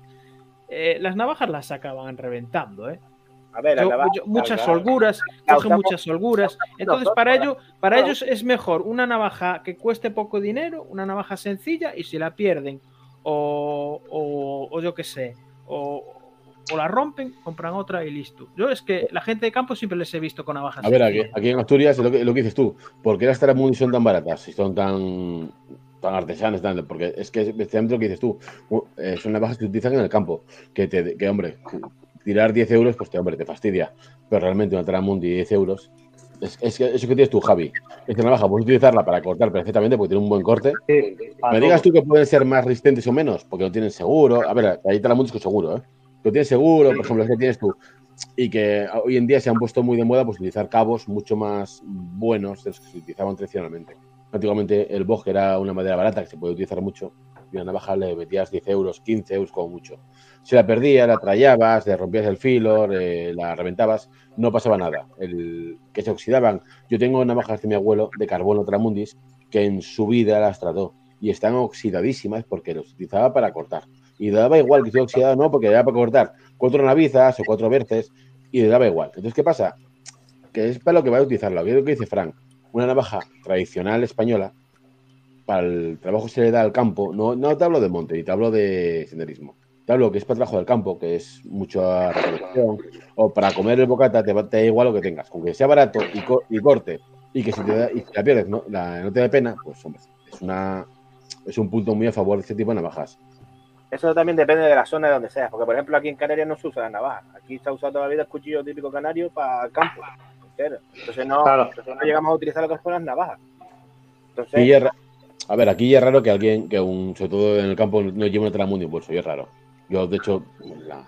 eh, las navajas las acaban reventando, ¿eh? A ver, Yo- navaja- yo- muchas claro. holguras, Claro, muchas holguras. Entonces, para ello, para claro. ellos es mejor una navaja que cueste poco dinero, una navaja sencilla, y si la pierden o, o, o yo qué sé, o, o la rompen, compran otra y listo. Yo es que la gente de campo siempre les he visto con navajas. A ver, aquí, en Asturias, lo que, lo que dices tú, ¿por qué las Taramundi son tan baratas y son tan, tan artesanas? Tan, porque es que es especialmente lo que dices tú, eh, son navajas que se utilizan en el campo, que, te, que hombre, tirar 10 euros, pues te, hombre, te fastidia, pero realmente una Taramundi de 10 euros, es, es que eso que tienes tú, Javi, esta navaja puedes utilizarla para cortar perfectamente porque tiene un buen corte. Sí, Me digas tú que pueden ser más resistentes o menos, porque no tienen seguro. A ver, hay Taramundis con seguro, ¿eh? No tienes seguro, por ejemplo, es que tienes tú. Y que hoy en día se han puesto muy de moda pues, utilizar cabos mucho más buenos de los que se utilizaban tradicionalmente. Antiguamente el boj era una madera barata que se puede utilizar mucho y una navaja le metías 10 euros, 15 euros como mucho. Si la perdías, la trallabas, le rompías el filo, la reventabas, no pasaba nada. El, que se oxidaban. Yo tengo navajas de mi abuelo de carbono Tramundis que en su vida las trató y están oxidadísimas porque los utilizaba para cortar. Y daba igual que esté oxidado o no, porque le daba para cortar cuatro navizas o cuatro verces y daba igual. Entonces, ¿qué pasa? Que es para lo que va a utilizarlo. Es lo que dice Frank. Una navaja tradicional española para el trabajo que se le da al campo. No, no te hablo de monte, ni te hablo de senderismo. Te hablo que es para trabajo del campo, que es mucha recolección. O para comer el bocata, te, da igual lo que tengas. Con que sea barato y, co- y corte y que si, te da- y si la pierdes no te da pena, pues hombre, es, una, es un punto muy a favor de este tipo de navajas. Eso también depende de la zona de donde seas, porque por ejemplo aquí en Canarias no se usa la navaja. Aquí se ha usado toda la vida el cuchillo típico canario para el campo. Entero. Entonces no, Claro. entonces no llegamos a utilizar lo que son las navajas. Entonces, Y es ra- a ver, aquí ya es raro que alguien, que un, sobre todo en el campo, no lleve una Teramundi en bolso, y es raro. Yo, de hecho, la-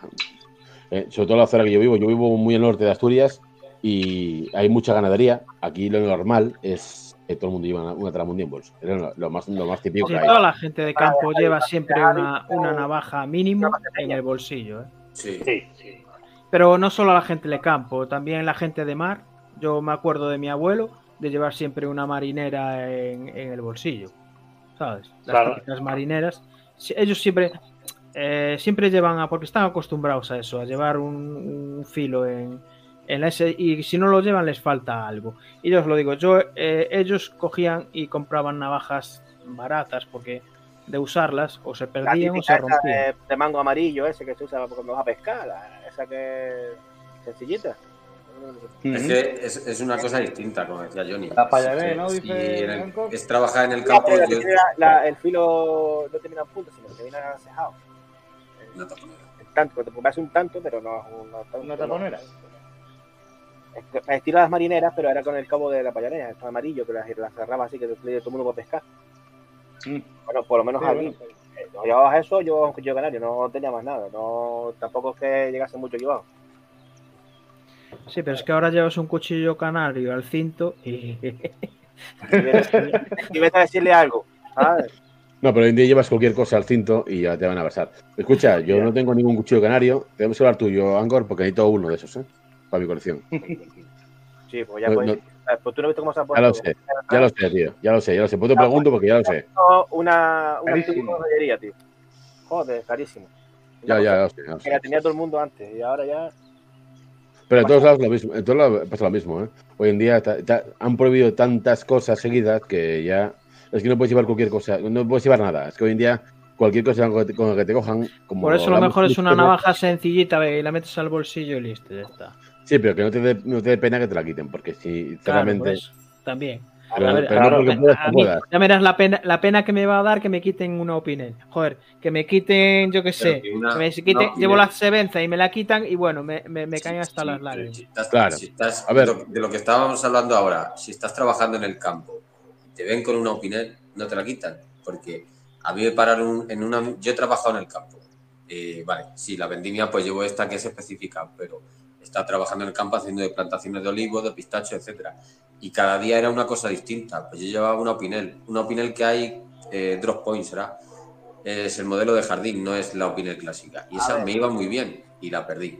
eh, sobre todo en la zona que yo vivo, yo vivo muy al norte de Asturias y hay mucha ganadería. Aquí lo normal es que todo el mundo lleva una, una Teramundi en bolso. Es lo, lo más, lo más típico Sí, que hay. toda la gente de campo lleva siempre una, una navaja mínimo en el bolsillo. ¿eh? Sí. Sí, sí. Pero no solo la gente de campo, también la gente de mar. Yo me acuerdo de mi abuelo de llevar siempre una marinera en, en el bolsillo. ¿Sabes? Las Claro. típicas marineras. Ellos siempre, eh, siempre llevan, a, porque están acostumbrados a eso, a llevar un, un filo en, en la S y si no lo llevan les falta algo. Y yo os lo digo, yo, eh, ellos cogían y compraban navajas baratas porque de usarlas o se la perdían o se esa rompían. de, de mango amarillo ese que se usa cuando vas a pescar, esa que sencillita. Es que es, es una cosa distinta, como decía Johnny. La payaré, Sí, ¿no? sí, Dice en el- Hancock. es trabajar en el No, campo. yo- la- la- el filo no termina en punta, sino que termina cejado. Una taponera. El tanto, te parece un tanto, pero no es un no tanto, ¿Una no. taponera? Es estilo las marineras, pero era con el cabo de la payarera, esto amarillo, que las, las cerraba así, que todo el mundo puede pescar. Mm. Bueno, por lo menos Sí, aquí. bueno. eh, No llevabas eso, yo un cuchillo canario, no tenía más nada. No, tampoco es que llegase mucho llevado. Sí, pero es que ahora llevas un cuchillo canario al cinto y (laughs) Y vete, a decirle algo. ¿sabes? No, pero hoy en día llevas cualquier cosa al cinto y ya te van a basar. Escucha, yo no tengo ningún cuchillo canario. Tenemos que hablar tuyo, Angor, porque necesito uno de esos, ¿eh? Para mi colección. Sí, pues ya No, pues, no. eh, pues tú no viste cómo se ha Ya puesto. lo sé, ya lo sé, tío. Ya lo sé, ya lo sé. Pues te pregunto porque ya lo sé. Una, una joyería, tío. Joder, carísimo. Ya, ya, ya lo sé. ya lo sé. Que la tenía todo el mundo antes y ahora ya. Pero en todos lados lo mismo, en todos lados pasa lo mismo, ¿eh? Hoy en día ta- ta- han prohibido tantas cosas seguidas que ya es que no puedes llevar cualquier cosa, no puedes llevar nada. Es que hoy en día cualquier cosa con la que te cojan, como por eso lo mejor es una navaja sencillita y la metes al bolsillo y listo, ya está. Sí, pero que no te dé no te dé pena que te la quiten, porque si Claro, sinceramente, eso, también. Pero, A ver, pero a- no porque a- puedas, a no mí- puedas. ya verás la pena, la pena que me va a dar que me quiten una opinión. Joder, que me quiten, yo qué sé, que una- que me quiten, llevo la sevenza y me la quitan y bueno, me, me, caen hasta sí, las lágrimas. si estás- Claro. si estás- A ver. de lo- de lo que estábamos hablando ahora, si estás trabajando en el campo, te ven con una opinión, no te la quitan. Porque a mí me pararon en una. Yo he trabajado en el campo. Eh, vale, sí, la vendimia, pues llevo esta que es específica, pero está trabajando en el campo haciendo de plantaciones de olivos, de pistacho, etcétera. Y cada día era una cosa distinta. Pues yo llevaba una opinel, una opinel que hay, eh, drop point será. Es el modelo de jardín, no es la opinel clásica. Y A esa ver. me iba muy bien y la perdí.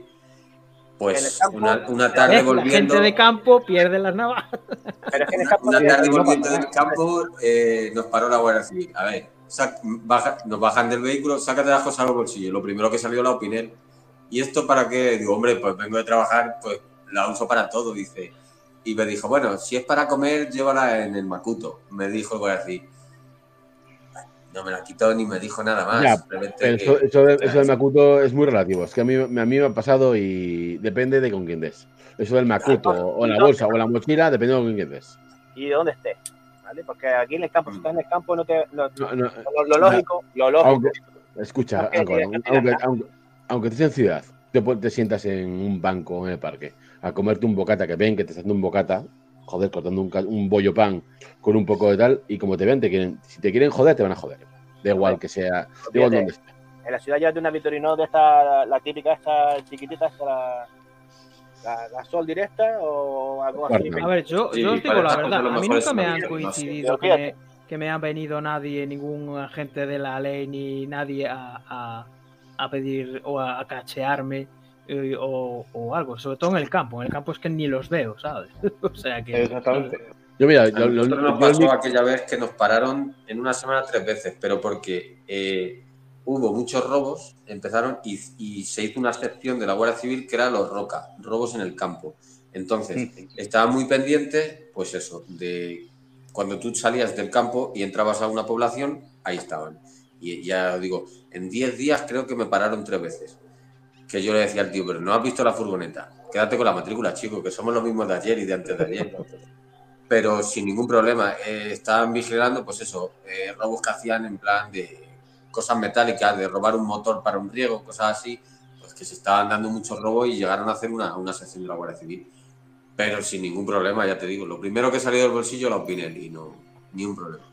Pues campo, una, una tarde La volviendo. gente de campo pierde las navajas. Pero es que en el campo Una no- tarde volviendo del campo eh, nos paró la Guardia Civil. A ver, sac- baja- nos bajan del vehículo, sácate las cosas al bolsillo. Lo primero que salió la Opinel. ¿Y esto para qué? Digo, hombre, pues vengo de trabajar, pues la uso para todo, dice. Y me dijo, bueno, si es para comer, llévala en el Macuto. Me dijo algo así. No me la quitó ni me dijo nada más. Ya, Pero que- eso, eso, de- eso del Macuto es muy relativo. Es que a mí, a mí me ha pasado y depende de con quién des. Eso del Macuto o la bolsa o la mochila, depende de con quién des. y de dónde estés. ¿vale? Porque aquí en el campo, si estás en el campo, no te, no- No, no, lo, lo lógico, lo lógico. aunque, escucha, Aunque aunque, aunque, aunque estés en ciudad, te, te sientas en un banco en el parque a comerte un bocata, que ven que te estás dando un bocata, joder, cortando un, un bollo pan con un poco de tal, y como te ven, te quieren, si te quieren joder, te van a joder. Da igual que sea, da igual donde estés. En la ciudad ya de una Vitorino de esta, la típica, esta chiquitita, esta, la, la, la sol directa o algo así. A ver, yo, Sí, yo os digo la verdad, a mí nunca me han coincidido que me, que me ha venido nadie, ningún agente de la ley, ni nadie a, a- a pedir o a, a cachearme eh, o, o algo, sobre todo en el campo. En el campo es que ni los veo, ¿sabes? (laughs) o sea que. Exactamente. Yo, mira, A lo- lo- nosotros nos yo- pasó aquella vez que nos pararon en una semana tres veces, pero porque eh, hubo muchos robos, empezaron y, y se hizo una sección de la Guardia Civil que era los ROCA, robos en el campo. Entonces, estaban muy pendientes, pues eso, de cuando tú salías del campo y entrabas a una población, ahí estaban. Y ya digo, en 10 días creo que me pararon tres veces. Que yo le decía al tío, pero no has visto la furgoneta, quédate con la matrícula, chico, que somos los mismos de ayer y de antes de ayer. Pero sin ningún problema, eh, estaban vigilando, pues eso, eh, robos que hacían en plan de cosas metálicas, de robar un motor para un riego, cosas así, pues que se estaban dando muchos robos y llegaron a hacer una, una sección de la Guardia Civil. Pero sin ningún problema, ya te digo. Lo primero que salió del bolsillo la Opinel y no, ni un problema.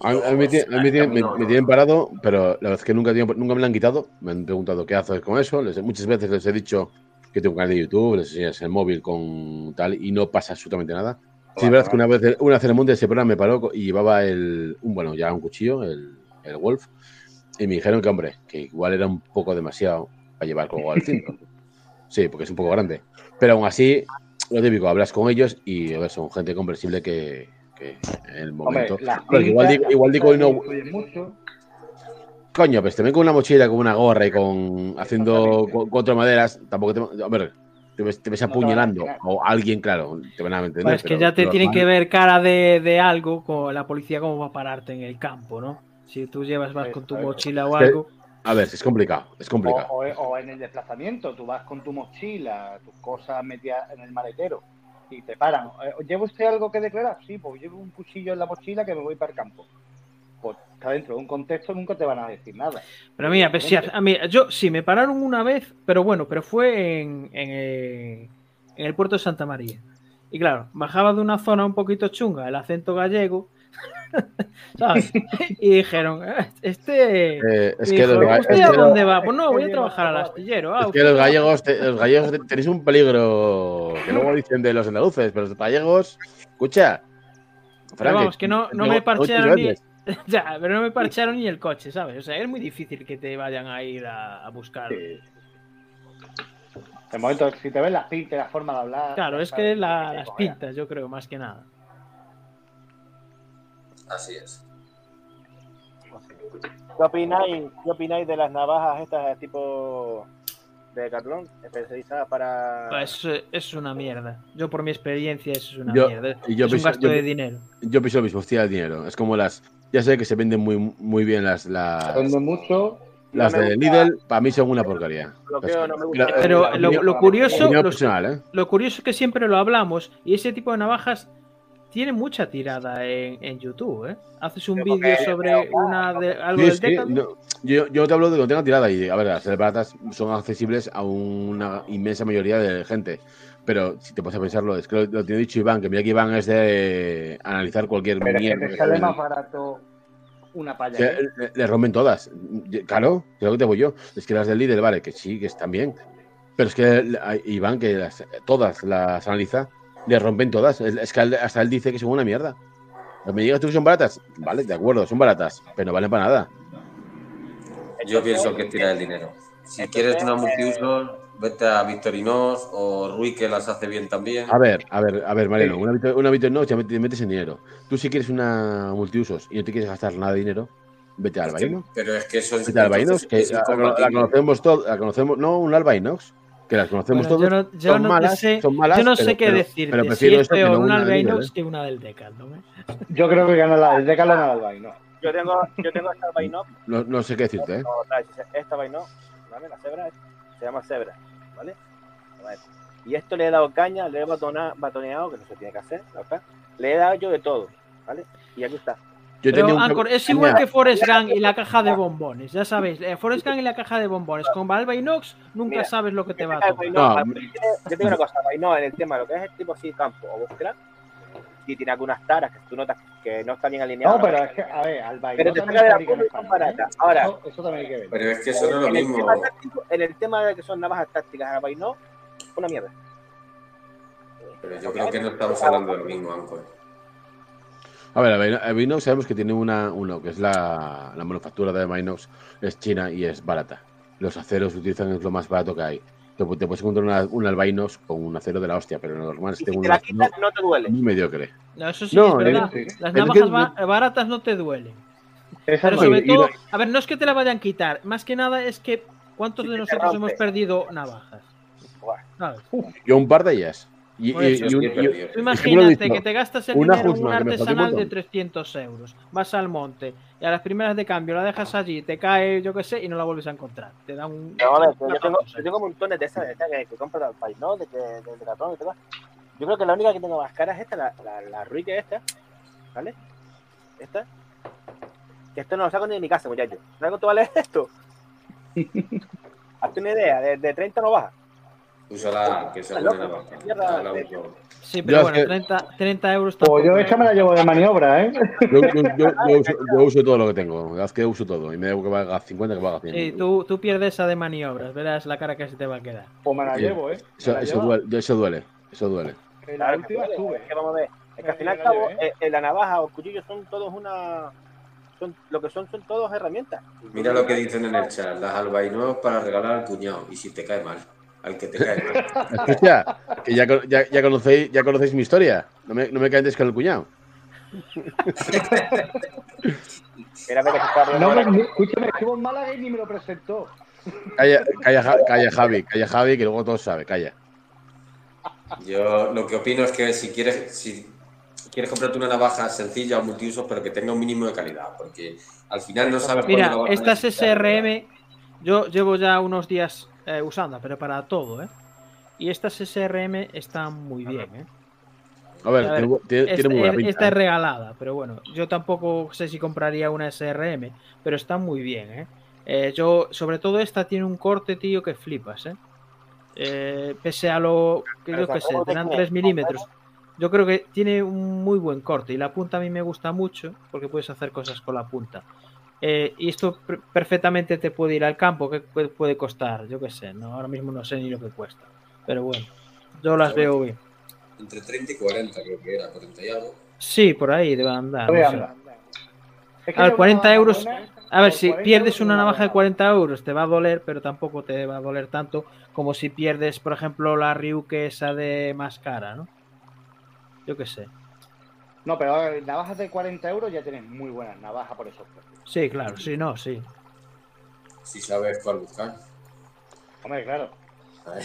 A, a mí, a mí me tienen- me- me tienen parado, pero la verdad es que nunca, nunca me lo han quitado. Me han preguntado qué haces con eso. Les- muchas veces les he dicho que tengo un canal de YouTube, les enseñas el móvil con tal y no pasa absolutamente nada. Sí, es verdad que una vez, una el monte ese programa me paró y llevaba el, un, bueno, ya un cuchillo, el, el Wolf, y me dijeron que, hombre, que igual era un poco demasiado para llevar colgado al cinto. Sí, porque es un poco grande. Pero aún así, lo típico, hablas con ellos y a ver, son gente comprensible que, que en el momento. Porque igual digo, igual digo y las no. mucho. Coño, pues te ven con una mochila, con una gorra y con haciendo cuatro maderas, tampoco te. A ver, te ves, te ves apuñalando. o alguien, claro, te van a entender. Pues es que pero ya te tienen que ver cara de, de algo con la policía como va a pararte en el campo, ¿no? Si tú llevas, vas con tu mochila o algo. A ver, es complicado, es O, complicado. o- o en el desplazamiento, tú vas con tu mochila, tus cosas metidas en el maletero y te paran. Eh, ¿Lleva usted algo que declarar? Sí, pues llevo un cuchillo en la mochila que me voy para el campo. Pues está dentro de un contexto, nunca te van a decir nada. Pero mira, pues sí, a mí, yo sí, me pararon una vez, pero bueno, pero fue en, en, eh, en el puerto de Santa María. Y claro, bajaba de una zona un poquito chunga, el acento gallego, (laughs) ¿sabes? Y dijeron, "Eh, este... Eh, es, que los, dijo, ga- ¿usted es a dónde va? Pues no, voy a trabajar al astillero. Ah, es que los gallegos, te- los gallegos te- tenéis un peligro que luego dicen de los andaluces, pero los gallegos, escucha. Pero Frank, vamos, que no, no me parchearon ni... (laughs) Ya, pero no me parcharon ni el coche, ¿sabes? O sea, es muy difícil que te vayan a ir a, a buscar. Sí. De momento, si te ves las pintas, la forma de hablar. Claro, es que la- las pintas, yo creo, más que nada. Así es. ¿Qué opináis, ¿Qué opináis de las navajas estas tipo de Decathlon, especializadas para... Eh, es una mierda. Yo por mi experiencia eso es una Yo- mierda. y yo es un gasto yo- de dinero. Yo pienso lo mismo, hostia, el dinero. Es como las. Ya sé que se venden muy, muy bien las, las, Vende mucho. las No de gusta. Lidl, para mí son una porquería. Bloqueo, no me gusta. Pero, Pero lo, curioso, ¿eh? lo curioso es que siempre lo hablamos y ese tipo de navajas tiene mucha tirada en, en YouTube, ¿eh? Haces un vídeo sobre una de, algo Sí, del sí, no, yo, yo te hablo de que no tenga tirada y, a ver, las baratas son accesibles a una inmensa mayoría de gente. Pero si te pones a pensarlo, es que lo, lo tiene dicho Iván, que mira que Iván es de analizar cualquier Pero mierda. te que sale sale. más barato una palla. Le, le rompen todas. Claro, creo que te voy yo. Es que las del líder, vale, que sí, que están bien. Pero es que Iván, que las- todas las analiza, le rompen todas. Es que hasta él dice que son una mierda. Me digas tú que son baratas. Vale, de acuerdo, son baratas, pero no valen para nada. Yo pienso que es tirar el dinero. Si quieres una eh, multiuso, vete a Victorinos o Rui que las hace bien también. A ver, a ver, a ver, Mariano, una, una Victorinox ya te metes en dinero. Tú si quieres una multiusos y no te quieres gastar nada de dinero, vete al Albaino. pero es que eso es, Vete al Albainox, que la, conocemos todos, la conocemos, no, un Albainox, que las conocemos Bueno, yo todos. no, yo son no malas, sé, son malas, yo no pero- sé qué pero- decirte. pero si prefiero es que no una una de Albainox nivel, ¿eh? que una del Decathlon. ¿eh? Yo creo que gana la, el Deca gana el Albay, ¿no? Yo tengo, yo tengo esta vaino, No, no sé qué decirte, ¿eh? esta vaino, ¿vale? La cebra se llama cebra, ¿vale? A. Y esto le he dado caña, le he batona- batoneado, que no se tiene que hacer, ¿verdad? Le he dado yo de todo, ¿vale? Y aquí está. Yo Pero, tenía un- es igual que Forest Gump y la caja de bombones, ya sabéis. eh, Forest Gump y la caja de bombones. Con Valve Inox nunca Mira, sabes lo que te va a tocar. No, yo te digo una cosa, vaino en el tema, lo que es el tipo así campo o búsqueda, sí tiene algunas taras que tú notas que no están bien alineadas. No, pero es que, a ver, Albay Pero no te saca de la y son España, ¿eh? baratas. Ahora- Eso, eso también hay que ver. Pero es que eso no es lo en, el mismo. táctico, en el tema de que son navajas tácticas a vaino, una mierda. Pero yo creo que no estamos hablando de lo mismo, Ancor. A ver, Albainox sabemos que tiene una, uno, que es la, la manufactura de Albainox, es china y es barata. Los aceros que utilizan es lo más barato que hay. Te, te puedes encontrar una, un Albainox con un acero de la hostia, pero lo normal es si te un la quitas, no te duele. muy mediocre. No, eso sí No, es verdad. sí. Las navajas que- baratas no te duelen. Pero no- sobre y- todo, no- a ver, no es que te la vayan a quitar. Más que nada es que ¿cuántos Si de nosotros hemos perdido navajas? Yo un par de ellas. Y, un- imagínate que te gastas el Una dinero en un artesanal de montón. 300 euros. Vas al monte y a las primeras de cambio la dejas allí, te cae, yo qué sé, y no la vuelves a encontrar. Te da un. No, ver, yo, tengo, yo tengo montones de esas, de esas que, que compro del país, ¿no? De, que, de, de cartón y todo. Yo creo que la única que tengo más cara es esta, la, la, la Rui que esta, ¿vale? Esta. Que esto no lo saco ni de mi casa, muchachos. ¿Sabes cuánto vale esto? (laughs) Hazte una idea, de, de 30 no baja. Que Está buena loco, navaja. mierda, La de- uso. Sí, pero Yo bueno, es que- 30, 30 euros Pues yo esta me la llevo de maniobra, ¿eh? yo, yo- yo- (laughs) yo uso, yo uso todo lo que tengo. La es que uso todo. Y me da que valga 50 que valga 100. Sí, tú, tú pierdes esa de maniobras, verás la cara que se te va a quedar. Pues me la Sí. llevo, ¿eh? Eso, la duele, eso duele. Eso duele. La última que sube. Es que vamos a ver. Es que al fin y al Yo la cabo, llevé. eh, eh, la navaja o el cuchillo son todos una. Son, lo que son, son todos herramientas. Mira lo que dicen en el chat. Las albainos para regalar al cuñado. Y si te cae mal. Al que te cae. (laughs) Escucha, que ya, ya, ya conocéis, ya conocéis mi historia. No me, no me caentes con el cuñado. (laughs) Que se está No, me, escúchame, estuvo en Málaga y ni me lo presentó. Calla, calla, Ja- calla Javi, calla Javi, que luego todo sabe, calla. Yo lo que opino es que si quieres, si quieres comprarte una navaja sencilla o multiusos, pero que tenga un mínimo de calidad, porque al final no sabes Mira, cuándo la vas estas SRM, yo llevo ya unos días eh, usando, pero para todo, ¿eh? Y estas SRM están muy bien, ¿eh? A ver, A ver, tiene, tiene- Esta, tiene muy buena eh, pinta. esta es regalada, pero bueno, yo tampoco sé si compraría una SRM, pero está muy bien, ¿eh? Eh, yo, sobre todo esta tiene un corte, tío, que flipas, ¿eh? Eh, pese a lo que yo que sé, tendrán 3 milímetros. Yo creo que tiene un muy buen corte y la punta a mí me gusta mucho porque puedes hacer cosas con la punta. Eh, y esto per- perfectamente te puede ir al campo, que puede, costar, yo qué sé, no ahora mismo no sé ni lo que cuesta, pero bueno, yo las veo bien. Entre 30 y 40, creo que era, 40 y algo. Sí, por ahí debe andar. No andar. Es que A ver, yo 40 una euros. buena, A ver, si 40 pierdes una navaja de vale. 40 euros te va a doler, pero tampoco te va a doler tanto como si pierdes, por ejemplo, la Ryuke esa de más cara, ¿no? Yo qué sé. No, pero navajas de 40 euros ya tienes muy buenas navajas por esos precios. Sí, claro, sí, no, sí. Si sabes cuál buscar. Hombre, claro,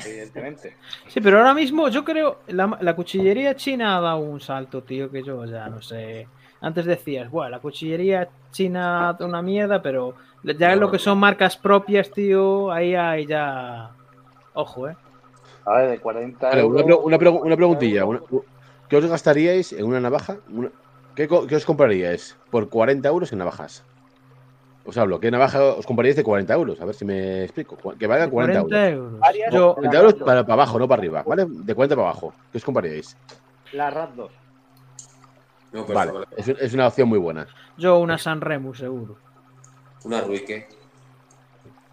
evidentemente. Sí, pero ahora mismo yo creo la, la cuchillería china ha dado un salto, tío, que yo ya no sé. Antes decías, bueno, la cuchillería china es una mierda, pero ya No. lo que son marcas propias, tío, ahí hay ya. Ojo, eh. A ver, de 40 Vale, euros. una, pre- una una preguntilla. una- ¿Qué os gastaríais en una navaja? Una- ¿qué, os compraríais por 40 euros en navajas? Os hablo, ¿qué navaja os compraríais de 40 euros? A ver si me explico. Que valga 40, 40 euros. euros. Varias- Yo, 40 euros para, para abajo, no para arriba, ¿vale? De 40 para abajo. ¿Qué os compraríais? La RAT 2. No, pues Vale, es, es una opción muy buena. yo una San Remo, seguro. Una Ruike.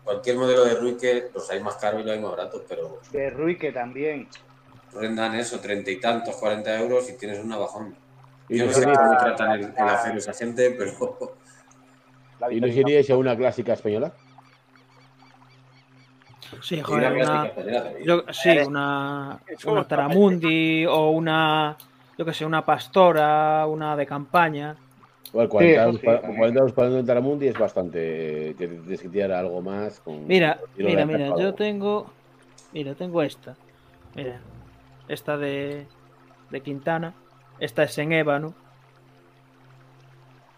Cualquier modelo de Ruike, los hay más caros y los hay más baratos, pero De Ruike también. Rendan eso, treinta y tantos, 40 euros y tienes una bajón. Y Yo no sé cómo tratan el, el acero esa gente, pero y nos iríais a una clásica española. Sí, joder, una una, yo- sí, una, una Taramundi o una, yo que sé, una pastora, una de campaña. Igual 40 eso euros sí, para- también. 40 euros para un Taramundi es bastante. Que tienes que tirar algo más. Con, Mira, mira, mira, yo tengo, mira, tengo esta. Mira, esta de, de Quintana. Esta es en ébano.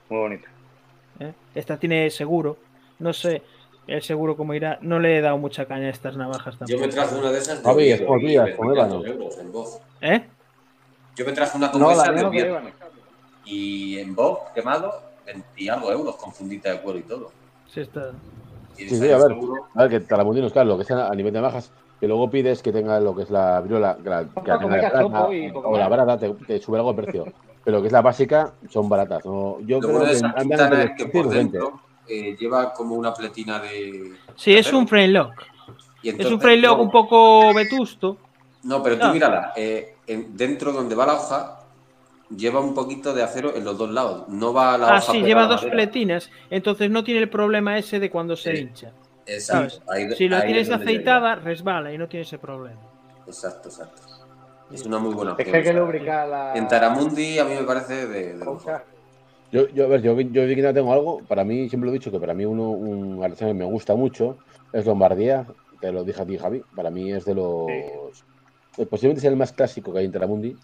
Muy bonito. ¿eh? Esta tiene seguro. No sé el seguro cómo irá. No le he dado mucha caña a estas navajas Yo tampoco. me traje una de esas de Javi, y días, con ébano. ¿Eh? Yo me traje una como No, esa de Oviedo y en Voz quemado 20 algo euros con fundita de cuero y todo. Sí, está. Y Sí, sí, a ver. seguro. A ver, que Taramundinos, claro, lo que sea a nivel de navajas, que luego pides que tenga lo que es la viola, que la, que la y o la barata, te, te sube algo el precio. Pero lo que es la básica, son baratas. ¿no? Yo Lo creo bueno que andan es que por 15 y 20. dentro eh, lleva como una pletina de. Sí, es un frame lock. Y Es un frame lock no, un poco vetusto. No, pero tú Ah. mírala. eh, en- dentro donde va la hoja, lleva un poquito de acero en los dos lados. No va la Ah, hoja. sí, lleva a la dos madera. pletinas. Entonces no tiene el problema ese de cuando se Sí. hincha. Exacto. Si la ahí tienes aceitada, resbala y no tiene ese problema. Exacto, exacto. Es una muy buena Es opción. que hay que esa. lubricar la. En Taramundi a mí me parece de. Yo, yo, a ver, yo, yo de Quintana tengo algo. Para mí, siempre lo he dicho que para mí uno, un artesano que me gusta mucho es Lombardía. Te lo dije a ti, Javi. Para mí es de los. eh, Posiblemente sea el más clásico que hay en Taramundi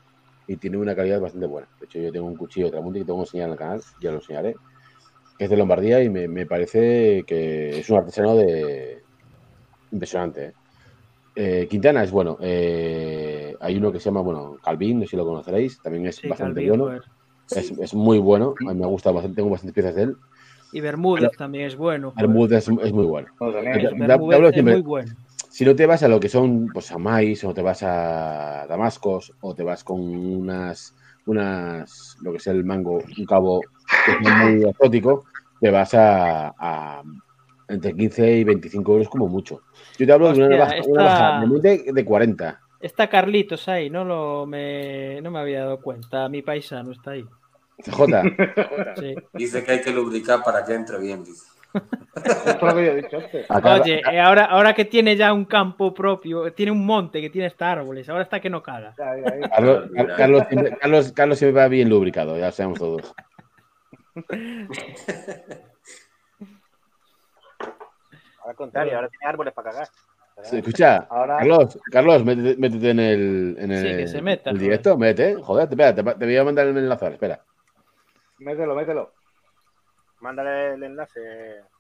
y tiene una calidad bastante buena. De hecho, yo tengo un cuchillo de Taramundi que tengo que enseñar en el canal, ya lo enseñaré. Que es de Lombardía y me, me parece que es un artesano de. impresionante. ¿eh? Eh, Quintana es bueno. eh, hay uno que se llama, bueno, Calvin, no sé si lo conoceréis. También es Sí, bastante Calvin, bueno. Es, es muy bueno. A mí me gusta bastante, tengo bastantes piezas de él. Y Bermúdez también es bueno. Bermúdez es, es muy bueno. No, también. Es- Es- te- te Bermúdez hablo es siempre- muy bueno. Si no te vas a lo que son pues a Mais, o te vas a Damascos, o te vas con unas, unas lo que es el mango, un cabo que es muy exótico, te vas a, a entre 15 y 25 euros como mucho. Yo te hablo de una una esta- navaja de de 40. Está Carlitos ahí, no, lo me, no me había dado cuenta. Mi paisano está ahí. CJ, (laughs) Sí. Dice que hay que lubricar para que entre bien. Dice. Oye, eh, ahora, ahora que tiene ya un campo propio, tiene un monte que tiene hasta árboles, ahora está que no caga. Carlos, Carlos, Carlos, Carlos siempre va bien lubricado, ya lo sabemos todos. (laughs) Al contrario, ahora tiene árboles para cagar. Sí, escucha, Ahora- Carlos, Carlos, métete, métete en el, en el, Sí, que se meta, el joder. directo, métete, joder, espera, te, te voy a mandar el enlace, ahora, espera. Mételo, mételo. Mándale el enlace,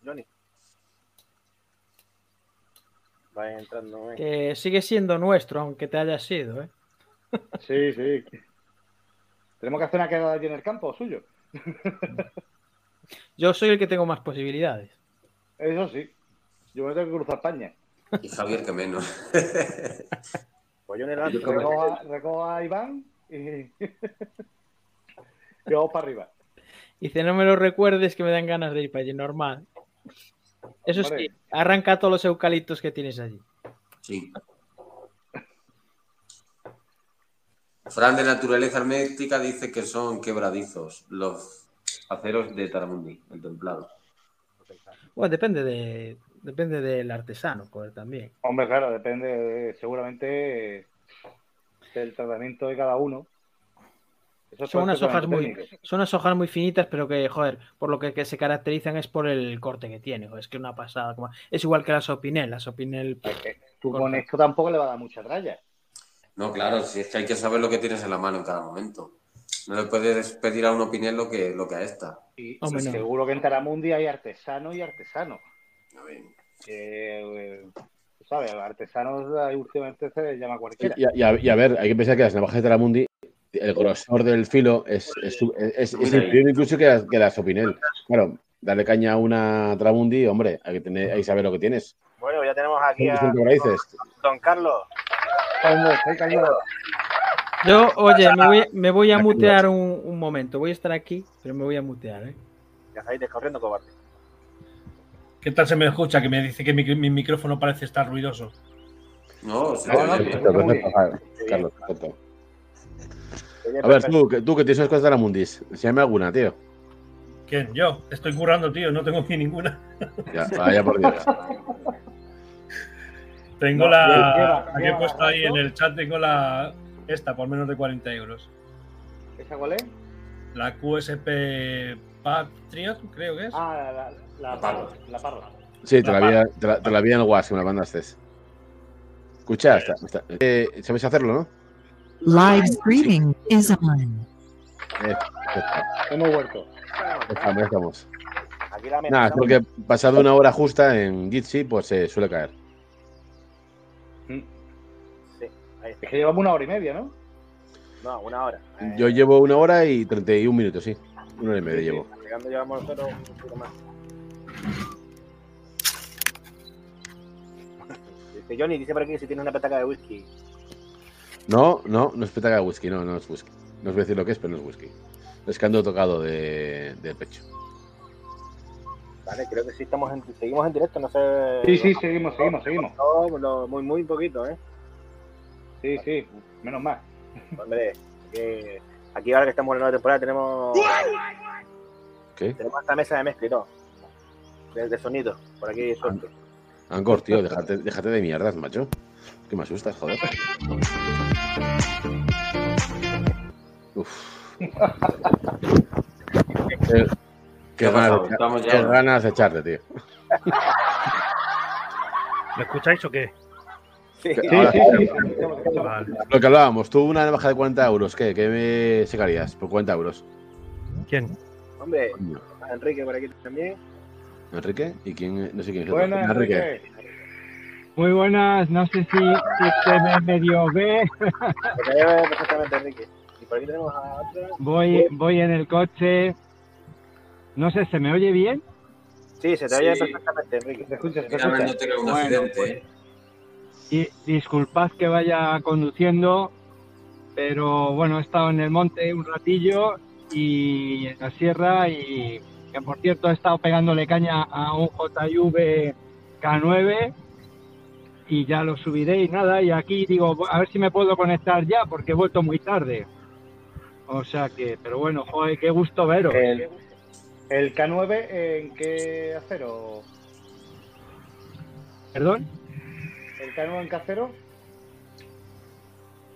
Johnny. Va entrando. eh. Que sigue siendo nuestro, aunque te haya sido, ¿eh? Sí, sí. Tenemos que hacer una quedada allí en el campo suyo. Yo soy el que tengo más posibilidades. Eso sí. Yo me tengo que cruzar paña. Y Javier que menos. (laughs) Pues yo en el alto. Recojo a, recojo a Iván y. (laughs) y vamos para arriba. Dice, no me lo recuerdes que me dan ganas de ir para allí, normal. Eso sí, Hombre. arranca todos los eucaliptos que tienes allí. Sí. Fran de Naturaleza Hermética dice que son quebradizos los aceros de Taramundi, el templado. Bueno, depende de depende del artesano, joder, también. Hombre, claro, depende de- seguramente del tratamiento de cada uno. Eso Son unas hojas muy, técnico. son unas hojas muy finitas, pero que, joder, por lo que, que se caracterizan es por el corte que tiene. joder, es que una pasada. como- Es igual que la Sopinel. La Sopinel. Es que Tú con esto tampoco le va a dar mucha tralla. No, claro, si es que hay que saber lo que tienes en la mano en cada momento. No le puedes pedir a un opinión lo que, lo que a esta. Y no. seguro que en Taramundi hay artesano y artesano. A ver. Eh, tú ¿sabes? Artesanos eh, últimamente se les llama cualquiera. Y a, y a- y a ver, hay que pensar que las navajas de Taramundi, el grosor del filo es, es, es- es inferior incluso que las, que las Opinel. Claro, darle caña a una Taramundi, hombre, hay que, tener, hay que saber lo que tienes. Bueno, ya tenemos aquí a ¿Qué raíces? Don Carlos. Yo, oye, me voy, me voy a mutear un, un momento. Voy a estar aquí, pero me voy a mutear, ¿eh? Ya descorriendo, cobarde. ¿Qué tal se me escucha? Que me dice que mi, mi micrófono parece estar ruidoso. No, sí, No, no, sí, sí. Carlos, A ver, tú, que- tú que tienes unas cosas de Taramundis, enséñame alguna, tío. ¿Quién? Yo. Estoy currando, tío. No tengo ni ninguna. Ya, vaya por Dios. (laughs) Tengo No, la. lleva- aquí he puesto ahí en el chat, tengo la. Esta por menos de 40 euros. ¿Esa cuál es? La QSP Patriot, creo que es. Ah, la, la, la parra. La parra. Sí, te la, La vi, te la, te la vi en el WhatsApp, me la mandaste. Escucha, está, está- eh, ¿sabes hacerlo, no? Live streaming is on. Eh, Hemos vuelto. estamos, estamos. Aquí la Nada, es amenazamos. porque pasado una hora justa en Jitsi, pues se suele caer. Es que llevamos una hora y media, ¿no? No, una hora. Eh, Yo llevo una hora y 31 minutos, sí. Una hora y media llevo. Llegando llevamos nosotros un poco más. (laughs) Dice Johnny, dice por aquí si tiene una petaca de whisky. No, no, no es petaca de whisky, no, no es whisky. No os voy a decir lo que es, pero no es whisky. Es que ando tocado de, de pecho. Vale, creo que sí estamos en, seguimos en directo, no sé. Sí, sí, seguimos, seguimos, seguimos. No, muy, muy poquito, ¿eh? Sí, sí, menos mal. Hombre, aquí ahora que estamos en la nueva temporada tenemos, ¿Qué? tenemos esta mesa de mezcla y todo. De, de sonido, por aquí suelto. Angkor, tío, déjate, déjate de mierdas, macho. Que me asustas, joder. Uf. Qué, qué ganas, qué ganas de echarte, tío. ¿Me escucháis o qué? Sí, Sí, sí. Lo que hablábamos, tú una navaja de 40 euros, ¿qué? ¿Qué me sacarías por 40 euros? ¿Quién? Hombre, Coño. Enrique por aquí también. ¿Enrique? ¿Y quién? No sé quién es. Buenas, Enrique. Enrique. Muy buenas, no sé si, si se me medio ve. (laughs) Perfectamente Enrique. Y por aquí tenemos a otra. Voy, voy en el coche. No sé, ¿se me oye bien? Sí, se te Sí. oye perfectamente, Enrique. ¿Te escuchas? ¿Te Mira, a ver, no tener un Bueno, accidente. Y disculpad que vaya conduciendo, pero bueno, he estado en el monte un ratillo y en la sierra y que por cierto he estado pegándole caña a un JV K9 y ya lo subiré y nada, y aquí digo, a ver si me puedo conectar ya porque he vuelto muy tarde. O sea que, pero bueno, joder, qué gusto veros. El, el K9, ¿en qué acero? Perdón, ¿El K9 en qué acero?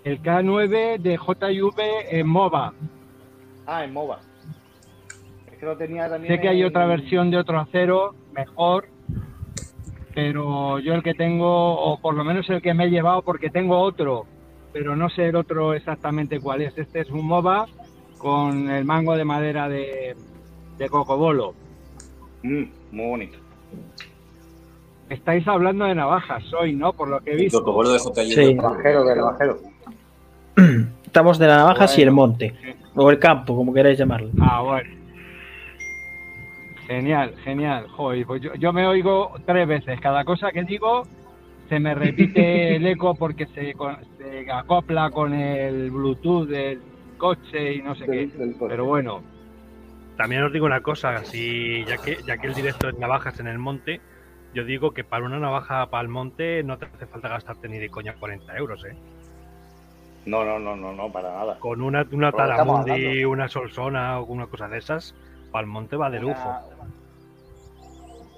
el K9 de JV en MOVA. Ah, en MOVA. Es que lo tenía también. Sé que hay en- otra versión de otro acero mejor, pero yo el que tengo, o por lo menos el que me he llevado, porque tengo otro, pero no sé el otro exactamente cuál es. Este es un MOVA con el mango de madera de, de cocobolo. Mm, muy bonito. Estáis hablando de navajas hoy, ¿no? Por lo que he El visto. protocolo de. Sí. (clears throat) Estamos de las navajas y el monte. O el campo, como queráis llamarlo. Ah, bueno. Genial, genial. Joder, pues yo, yo me oigo tres veces. Cada cosa que digo se me repite (laughs) el eco porque se, se acopla con el Bluetooth del coche y no sé qué. Del-. Pero bueno, También os digo una cosa, si, ya, que, ya que el directo es navajas en el monte, yo digo que para una navaja para el monte no te hace falta gastarte ni de coña 40 euros, ¿eh? No, no, no, no, no, para nada. Con una, una Talamundi, una Solsona o una cosa de esas, para el monte va de lujo.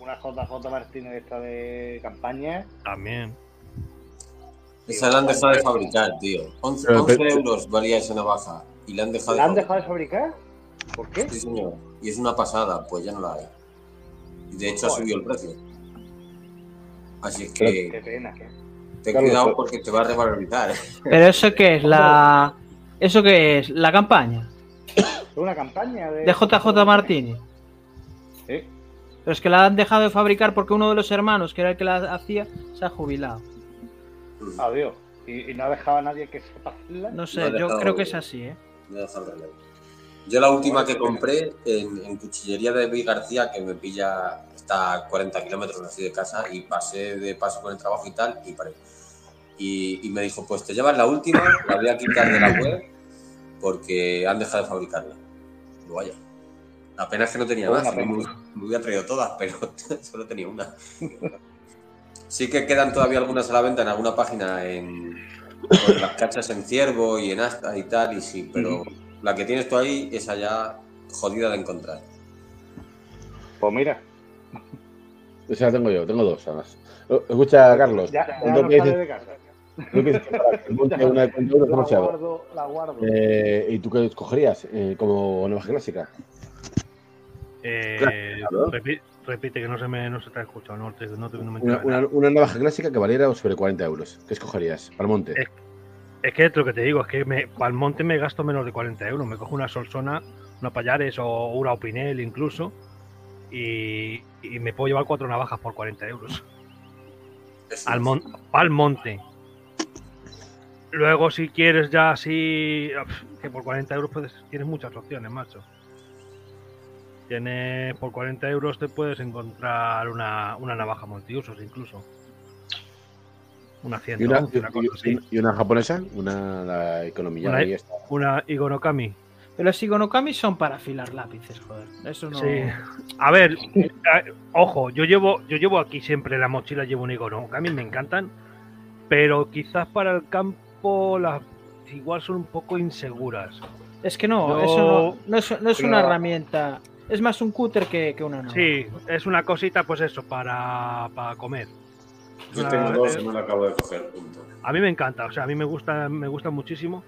Una, una JJ Martínez esta de campaña. También. Esa la han dejado de fabricar, tío. 11, Pero, 11 pero- euros valía esa navaja. Y la han dejado ¿La han de dejado de fabricar? ¿Por qué? Sí, señor. Y es una pasada, pues ya no la hay. Y de hecho ha subido el precio. Así es Qué que pena. ten cuidado porque te va a revalorizar. ¿eh? Pero eso qué es, la. ¿Eso qué es? ¿La campaña? Es una campaña de. De JJ Martínez. Sí. Pero es que la han dejado de fabricar porque uno de los hermanos, que era el que la hacía, se ha jubilado. Adiós. ¿Y, y no ha dejado a nadie que sepa hacerla? No sé, yo creo que es así, ¿eh? Me ha dejado. Yo la última que compré en, en cuchillería de David García, que me pilla, está a 40 kilómetros así de casa, y pasé de paso con el trabajo y tal, y paré. Y, y me dijo, pues te llevas la última, la voy a quitar de la (clears throat) web, porque han dejado de fabricarla. Digo, vaya. Apenas que no tenía Buena más, me, pena. me hubiera traído todas, pero (laughs) solo tenía una. Sí que quedan todavía algunas a la venta en alguna página en con las cachas en ciervo y en asta y tal, y sí, pero la que tienes tú ahí, esa ya jodida de encontrar. Pues mira. (laughs) O sea, tengo yo, tengo dos además. Oh, Escucha, Carlos. Ya, ya tú no que sale dices- de casa. tú que dices que para el monte (laughs) una de 40 euros La guardo, la guardo. Eh, ¿Y tú qué escogerías eh, como navaja clásica? Eh, Claro. repite que no se me no se te ha escuchado, no, te, no, te- no me Una, una, una navaja clásica que valiera sobre 40 euros. ¿Qué escogerías para el monte? Es- que es lo que te digo, es que me, para el monte me gasto menos de 40 euros. Me cojo una Solsona, una Payares o una Opinel incluso. Y, y me puedo llevar cuatro navajas por 40 euros. Al, mon- al monte. Luego, si quieres ya así, que por 40 euros puedes, tienes muchas opciones, macho. Tienes por 40 euros te puedes encontrar una, una navaja multiusos incluso. Una ¿Y 111, una, una, cosa así. y- y una japonesa? Una la economía. Una- está. Una Igonokami. Pero los Igonokami son para afilar lápices, joder. Eso no. Sí. A ver, (laughs) eh, ojo, yo llevo, yo llevo aquí siempre en la mochila, llevo un Igonokami, me encantan. Pero quizás para el campo las igual son un poco inseguras. Es que no, eso no, no es, no es una herramienta. Es más un cúter que, que una navaja. Sí, es una cosita, pues eso, para, para comer. Yo tengo dos y no lo acabo de coger, punto. A mí me encanta, o sea, a mí me gusta, me gusta muchísimo.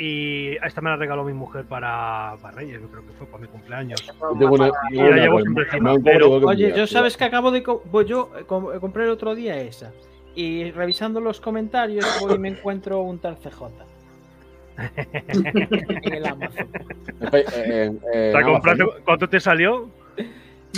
Y esta me la regaló mi mujer para, para Reyes, yo creo que fue para mi cumpleaños. Yo tengo una- Y tengo la llevo siempre encima, pero- Oye, yo sabes que acabo de. co- Pues yo eh, com- eh, compré el otro día esa. Y revisando los comentarios, voy y me encuentro un tal CJ. (laughs) en el Amazon. Eh, eh, eh. ¿Cuánto te salió?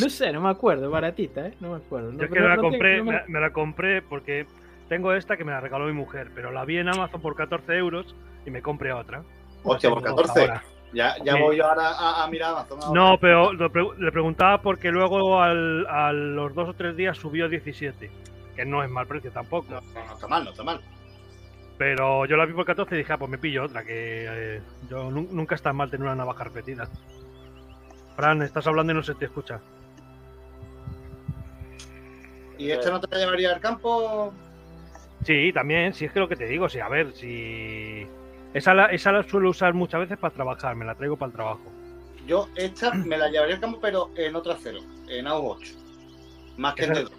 No sé, no me acuerdo, baratita, ¿eh? No me acuerdo. No, Yo es que me la no tengo- compré, no me- la compré porque tengo esta que me la regaló mi mujer, pero la vi en Amazon por 14 euros y me compré otra. Hostia, por Tengo 14. ahora. Ya, ya Sí. voy yo ahora a, a mirar Amazon. ahora. No, pero lo pre- le preguntaba porque luego al- a los dos o tres días subió 17, que no es mal precio tampoco. No, no, no está mal, no está mal. Pero yo la vi por 14 y dije, ah, pues me pillo otra, que eh, yo nu- nunca está mal tener una navaja repetida. Fran, estás hablando y no se te escucha. ¿Y este no te la llevaría al campo? Sí, también, si es que lo que te digo, sí, a ver, si... Esa la, esa la suelo usar muchas veces para trabajar, me la traigo para el trabajo. Yo esta me la llevaría al campo, pero en otra cero, en AU 8. Más que en Esa- dedo.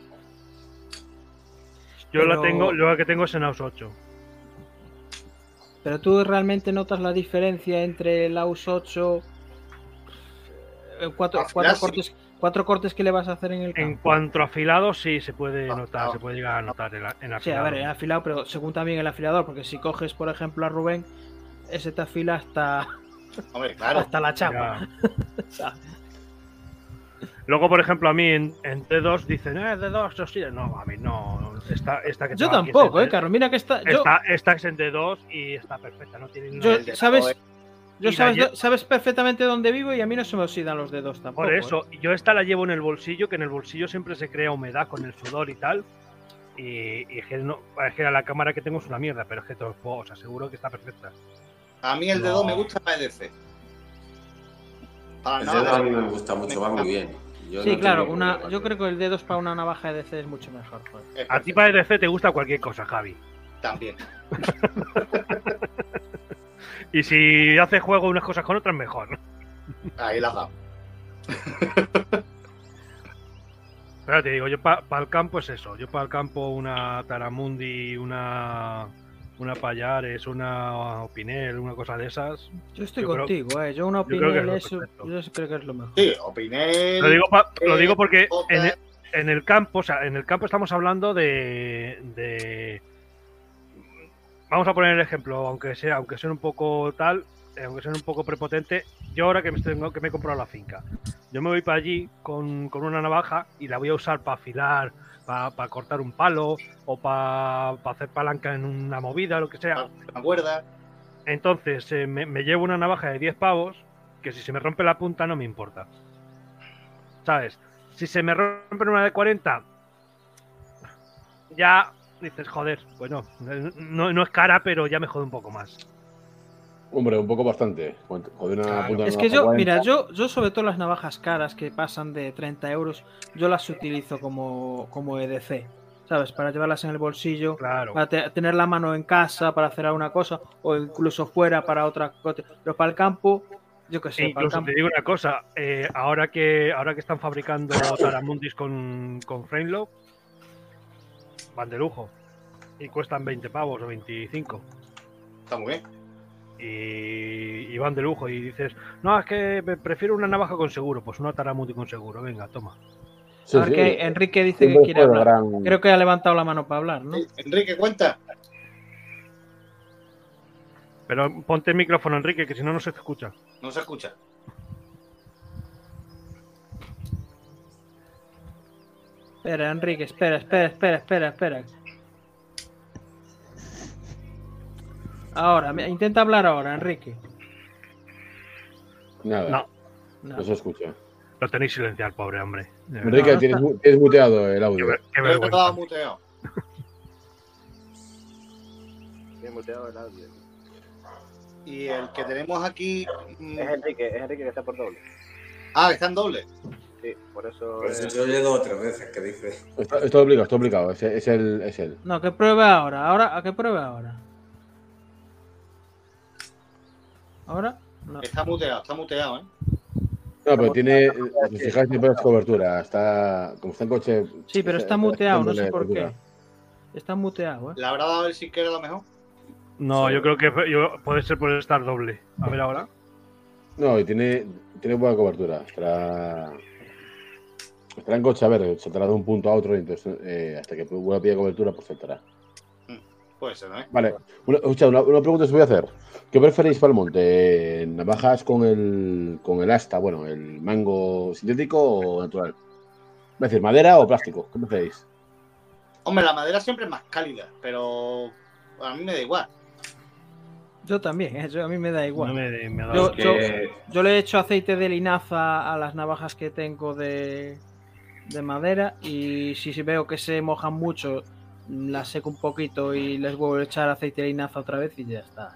Yo la tengo, yo la que tengo es en AUS 8. Pero tú realmente notas la diferencia entre el AUS 8. eh, Cuatro, Ah, cuatro, sí. cortes, cuatro cortes que le vas a hacer en el En campo. cuanto a afilado, sí se puede Ah, notar, ah. se puede llegar a notar en, en Sí, a afilado. ver, en afilado, pero según también el afilador, porque si coges, por ejemplo, a Rubén, ese te afila hasta, (laughs) Hombre, claro. hasta la chapa. Ya. (laughs) O sea, Luego, por ejemplo, a mí en, en T2 dicen, eh, D2, eso sí. No, a mí no. Esta, esta que yo aquí tampoco, en- eh, Carlos. Mira que está. Yo, Esta, esta es en D2 y está perfecta, no tiene yo- ¿sabes? Yo sabes, lle- sabes perfectamente dónde vivo y a mí no se me oxidan los dedos tampoco. Por eh. eso, yo esta la llevo en el bolsillo, que en el bolsillo siempre se crea humedad con el sudor y tal. Y, y es, que no, es que la cámara que tengo es una mierda, pero es que te os puedo- os aseguro que está perfecta. A mí el No. dedo me gusta para EDC. Para El nada. dedo a mí me gusta mucho, va muy bien. Yo Sí, no claro, una, problema yo creo que el dedos para una navaja de DC es mucho mejor. joder. Es A ti para EDC te gusta cualquier cosa, Javi. También. (laughs) Y si haces juego unas cosas con otras, mejor. Ahí la damos. Pero te digo, yo para el campo es eso. Yo para el campo una Taramundi, una una Payares, una Opinel, una cosa de esas. Yo estoy Yo creo- contigo, eh. Yo una yo creo es perfecto. yo creo que es lo mejor. Sí, opiné. Lo digo, pa- lo digo porque en el, en el campo, o sea, en el campo estamos hablando de, de- vamos a poner el ejemplo, aunque sea, aunque sea un poco tal, eh, aunque sea un poco prepotente, yo ahora que me tengo que me he comprado la finca, yo me voy para allí con, con una navaja y la voy a usar para afilar, para cortar un palo o para hacer palanca en una movida, lo que sea. ¿Me acuerdas? Entonces eh, me, me llevo una navaja de 10 pavos que si se me rompe la punta no me importa. ¿Sabes? Si se me rompe una de 40, ya dices, joder, bueno, no, no es cara, pero ya me jode un poco más. Hombre, un poco bastante. Joder, una Claro. punta de Es que yo, 40. mira, yo, yo sobre todo las navajas caras que pasan de 30 euros, yo las utilizo como, como EDC, ¿sabes? Para llevarlas en el bolsillo, Claro. para te- tener la mano en casa para hacer alguna cosa, o incluso fuera para otra cosa. Pero para el campo, Yo qué sé, E para el incluso campo. te digo una cosa, eh, ahora que ahora que están fabricando Taramundis con, con Framelock, van de lujo. Y cuestan 20 pavos o 25. Está muy bien. Y, y van de lujo. Y dices, no, es que me prefiero una navaja con seguro. Pues una Taramundi con seguro. Venga, toma. Sí, A ver sí. que Enrique dice que quiere hablar. gran- Creo que ha levantado la mano para hablar, ¿no? Enrique, cuenta. Pero ponte el micrófono, Enrique, que si no, no se te escucha. No se escucha. Espera, Enrique, espera, espera, espera, espera, espera. Ahora, intenta hablar ahora, Enrique. Nada, No, No. no se escucha. lo tenéis silenciado, pobre hombre. Enrique, no tienes, tienes muteado el Qué, audio. qué Creo que vergüenza. estaba muteado. Bien muteado el audio. Y el que tenemos aquí. mm, Es Enrique, es Enrique que está por doble. Ah, está en doble. Sí, por eso. Por eso eh, se oye dos o tres veces que dice. Está, está obligado, está obligado. Es, es el, es él. No, que pruebe ahora. Ahora, ¿a qué pruebe ahora? ¿Ahora? No. Está muteado, está muteado, ¿eh? No, pero tiene, si os fijáis, tiene menos cobertura. Está, como está en coche. Sí, pero está muteado, no sé por qué. Está muteado, ¿eh? ¿Le habrá dado el si quiere a lo mejor? No, yo creo que yo- puede ser por estar doble. A ver ahora. No, y tiene, tiene buena cobertura. Estará, estará en coche, a ver, saltará de un punto a otro y entonces eh, hasta que vuelva a pillar cobertura, pues saltará. Puede ser, ¿no? ¿eh? Vale, una, escucha, una, una pregunta os voy a hacer. ¿Qué preferís para el monte? ¿Navajas con el, con el asta, bueno, el mango sintético o natural? Es decir, madera o plástico, ¿qué preferís? Hombre, la madera siempre es más cálida, pero a mí me da igual. Yo también, ¿eh? Yo- a mí me da igual. No me, me ha dado- Yo, yo le he hecho aceite de linaza a las navajas que tengo de, de madera y si veo que se mojan mucho, las seco un poquito y les vuelvo a echar aceite de linaza otra vez y ya está.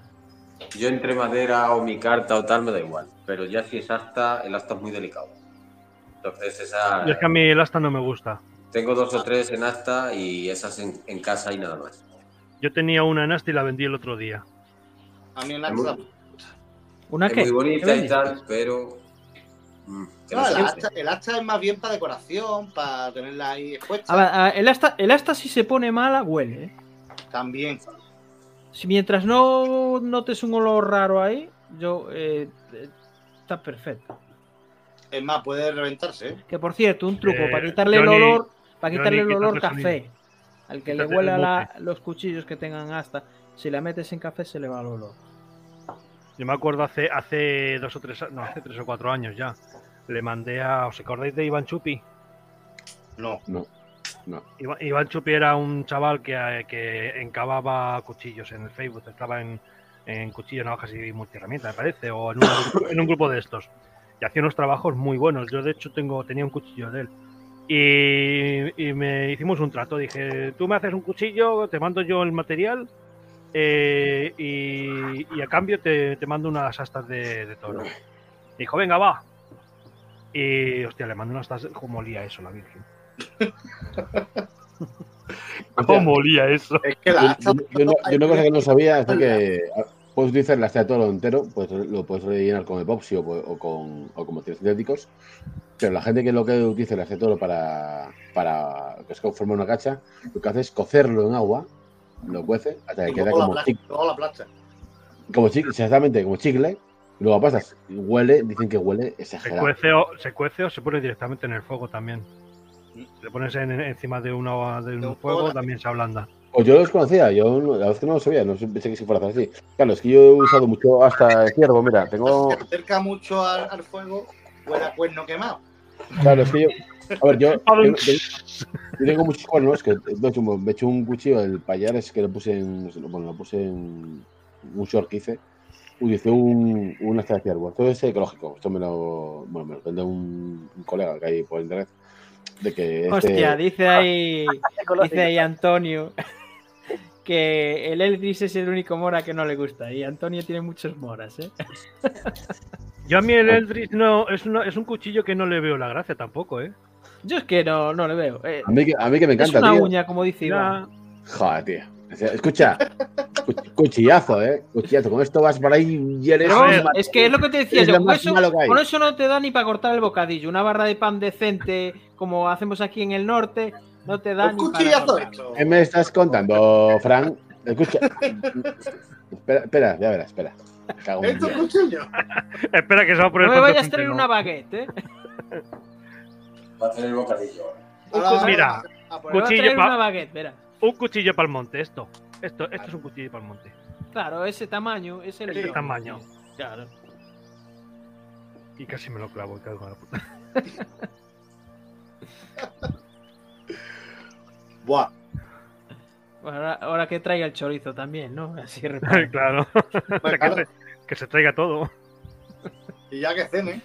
Yo entre madera o mi carta o tal me da igual. Pero ya si es asta, el asta es muy delicado. Entonces esa... Y es que a mí el asta no me gusta. Tengo dos o tres en asta y esas en, en casa y nada más. Yo tenía una en asta y la vendí el otro día. A mí en Es muy, la ¿Una es qué? muy ¿Qué bonita y tal, pero... mm, se el hacha es más bien para decoración, para tenerla ahí expuesta. A ver, a- el asta, el asta si se pone mala, huele. ¿eh? También. Si mientras no notes un olor raro ahí, yo eh, está perfecto. Es más, puede reventarse. ¿eh? Que por cierto, un truco Eh, para quitarle el olor, para Johnny, quitarle el olor café. sonido. Al que le Quítate huele a el la- los cuchillos que tengan asta, si la metes en café se le va el olor. Yo me acuerdo hace, hace dos o tres, no, hace tres o cuatro años ya. Le mandé a, ¿os acordáis de Iván Chupi? No. No, no. Iván, Iván Chupi era un chaval que, que encababa cuchillos en el Facebook, estaba en, en cuchillos, navajas y multiherramientas, me parece, o en un, grupo- (coughs) en un grupo de estos. Y hacía unos trabajos muy buenos. Yo, de hecho, tengo, tenía un cuchillo de él. Y, y me hicimos un trato. Dije, tú me haces un cuchillo, te mando yo el material eh, y, y a cambio te, te mando unas astas de, de toro. (laughs) Dijo, venga, va. Y, hostia, le mando unas astas. ¿Cómo olía eso, la Virgen? (laughs) ¿Cómo olía eso? Es que Yo, la yo- yo no- yo una cosa que no sabía es que puedes utilizar el asta de toro entero, pues lo puedes rellenar con epoxi o, o con, o con materiales sintéticos, pero la gente que lo que utiliza el asta de toro para, para que es como forma una cacha, lo que hace es cocerlo en agua, lo cuece hasta que y queda la como, aplasta, chic- luego la aplasta. como chicle, exactamente como chicle, y luego pasas, huele, dicen que huele Se exagerado. cuece, o, se cuece o se pone directamente en el fuego también. Si le pones en- encima de, una, de un De un fuego, fuego, también se ablanda. Pues yo los conocía, yo la verdad es que no lo sabía, no pensé que se fuera así. Claro, es que yo he usado mucho hasta el ciervo, mira, tengo... Si (laughs) se acerca mucho al, al fuego, huele a cuerno quemado. Claro, es que yo. A ver, yo. yo, yo- yo tengo muchos cuernos que me he hecho un cuchillo, el payares que lo puse en. Bueno, lo puse en un short que hice. Utilicé un, un asta de ciervo. Esto es ecológico. Esto me lo. Bueno, me lo vende un, un colega que hay por internet. De que. este- Hostia, dice ahí, (laughs) dice ahí Antonio (laughs) que el Eldris es el único mora que no le gusta. Y Antonio tiene muchos moras, ¿eh? (laughs) Yo a mí el Eldritch no, es, una- es un cuchillo que no le veo la gracia tampoco, ¿eh? Yo es que no, no le veo. eh, A mí, que- a mí que me es encanta, una tío. uña, como dice Iván. Joder, tío. Escucha. Cuchillazo, ¿eh? Cuchillazo. Con esto vas por ahí y un- es que es lo que te decía yo. Con eso, con no te da ni para cortar el bocadillo. Una barra de pan decente, como hacemos aquí en el norte, no te da Un ni para cuchillazo cortarlo. ¿Qué me estás contando, Fran? Escucha. espera, espera, ya verás, espera. Cago en ¿Esto es cuchillo? Espera que se va a poner No me vayas a traer una baguette, ¿eh? Va a el bocadillo. Ahora, Mira, a por- Me va a Cuchillo traer pa- una baguette, un cuchillo para el monte, esto. Esto, esto es un cuchillo para el monte. Claro, ese tamaño, ese Ese lío. tamaño. Claro. Y casi me lo clavo, cago en la puta. (laughs) Buah. Bueno, ahora, ahora que traiga el chorizo también, ¿no? Así (laughs) claro. O sea, (laughs) que, se, que se traiga todo. Y ya que cene.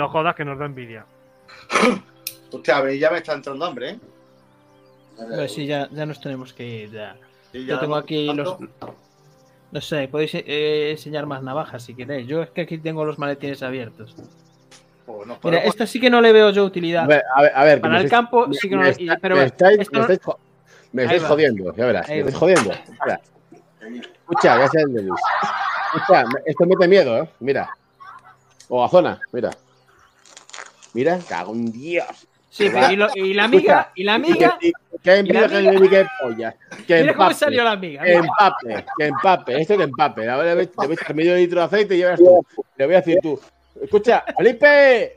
No jodas que nos da envidia. (laughs) Hostia, a ver, ya me está entrando hambre, ¿eh? Pues sí, ya, ya nos tenemos que ir. Ya. Yo tengo aquí los. No sé, podéis eh, enseñar más navajas si queréis. Yo es que aquí tengo los maletines abiertos. Nos Mira, esta sí que no le veo yo utilidad. A ver, a ver, a ver, que Para el estáis- campo me- sí que no me le- pero me estáis, esto me estáis me estáis jodiendo, ya verás, Ahí me va. estáis jodiendo. Mira. Escucha, ya sé dónde Luis. Escucha, me- esto mete miedo, ¿eh? Mira. O a zona, mira. Mira, cago en Dios. Sí, pero y, lo- y la amiga, y la amiga. Y que- que que qué polla. Que Mira cómo salió la amiga. Que empape, que empape. Esto que empape. Ahora le voy le voy a echar medio litro de aceite y verás tú. Le voy a decir tú. Escucha, Felipe.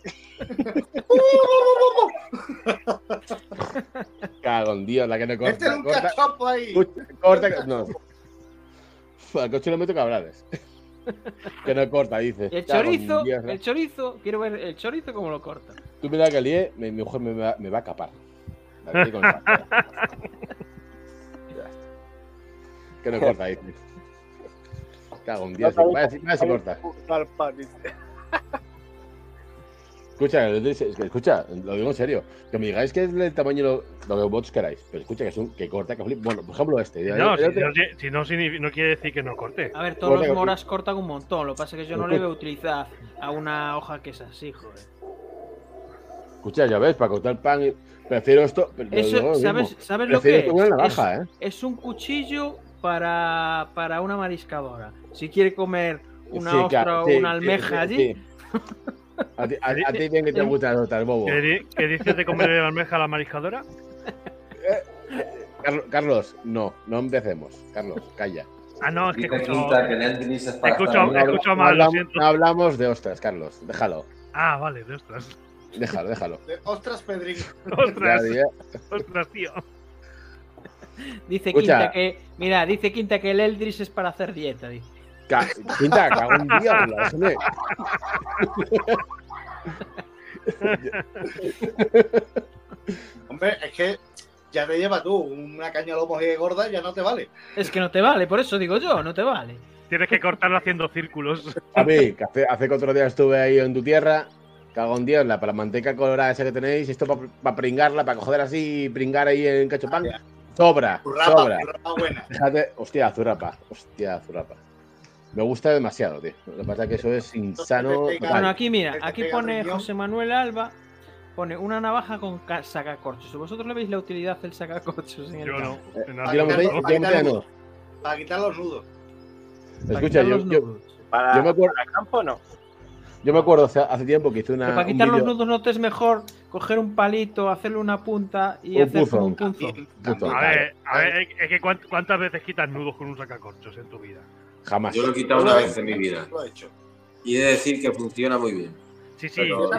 Cago en Dios, la que no corta. Este es un corta, cachopo ahí. escucha, corta, no. Al coche le meto cabrales. Que no corta, dice. El chorizo, Dios, ¿no? el chorizo, quiero ver el chorizo cómo lo corta. Tú mira que lié, mi, mi mujer me va, me va a capar. La que con esa- (laughs) Ya está. Que no corta, dice. Cago en Dios, vaya si corta. Escucha, que escucha, lo digo en serio. Que me digáis que es el tamaño lo, lo que vosotros queráis. Pero escucha que es un que corta, que flip. Bueno, por ejemplo, este. No, si, no, si- si no, quiere decir que no corte. A ver, todos Corta, los que- moras cortan un montón. Lo que pasa es que yo no le (laughs) veo utilizar a una hoja que es así, joder. Escucha, ya ves, para cortar pan. y- Prefiero esto. Eso, lo ¿sabes. ¿sabes lo que es? que una navaja, es, ¿eh? es un cuchillo para, para una mariscadora. Si quiere comer una Sí, ostra claro, o sí, una almeja sí, allí, sí. (laughs) A ti, a, a ti bien que te gustan las otras, bobo. ¿Qué, di- qué dices de comer la almeja a la mariscadora? Carlos, Carlos, no, no empecemos. Carlos, calla. Ah, no, es que Dice escucho. Quinta que Escucho- No, escucho no mal, lo hablamos, no hablamos de ostras, Carlos. Déjalo, Ah, vale, de ostras. déjalo, déjalo. De- Ostras, Pedrín. (laughs) Ostras, Ya, ya. ostras, tío. dice Escucha. Quinta que. Mira, dice Quinta que el Eldris es para hacer dieta. Dice. Ca- Quinta, cago en Dios, déjame. Hombre, es que ya te lleva tú una caña lomo y gorda, ya no te vale. Es que no te vale, por eso digo yo, no te vale. Tienes que cortarlo haciendo círculos. A mí, que hace, hace que otro día estuve ahí en tu tierra. Cago en Dios, la, para la manteca colorada esa que tenéis, esto para pringarla, para coger así y pringar ahí en cachopán. Sobra, Zurrapa, sobra. zurrapa buena. Fíjate, hostia, zurrapa, hostia, zurrapa. Me gusta demasiado, tío. Lo que pasa es que eso es insano. Bueno, aquí mira, aquí pone. José Manuel Alba, pone una navaja con ca- sacacorchos. ¿Vosotros le veis la utilidad del sacacorchos en el Yo no. Yo Para quitar los- Para quitar los nudos. Escucha, yo, los yo, nudos. Para, yo me acuerdo, para campo no. yo me acuerdo hace, hace tiempo que hice una. Para un quitar los nudos no te es mejor coger un palito, hacerle una punta y Un hacer un punzo. A ver, a ver, es que cuánt- cuántas veces quitas nudos con un sacacorchos en tu vida. Jamás. Yo lo he quitado una vez en mi vida. Lo he hecho. Y he de decir que funciona muy bien. Sí, sí, Pero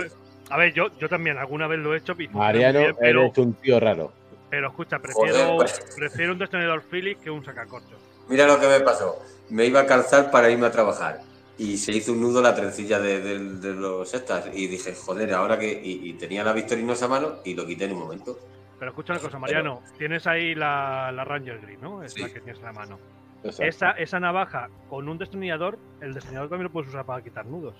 sí. A ver, yo, yo también alguna vez lo he hecho. Mariano, bien, pero, eres un tío raro. pero escucha, prefiero, Joder, pues. prefiero un destornillador Phillips que un sacacorchos. Mira lo que me pasó. Me iba a calzar para irme a trabajar. Y se hizo un nudo la trencilla de, de- de los estas. Y dije, joder, ahora que. Y, y tenía la Victorinosa a mano y lo quité en un momento. Pero escucha una cosa, Mariano. Tienes ahí la, la Ranger Green, ¿no? Es Sí. la que tienes en la mano. Exacto. Esa, esa navaja con un destornillador, el destornillador también lo puedes usar para quitar nudos.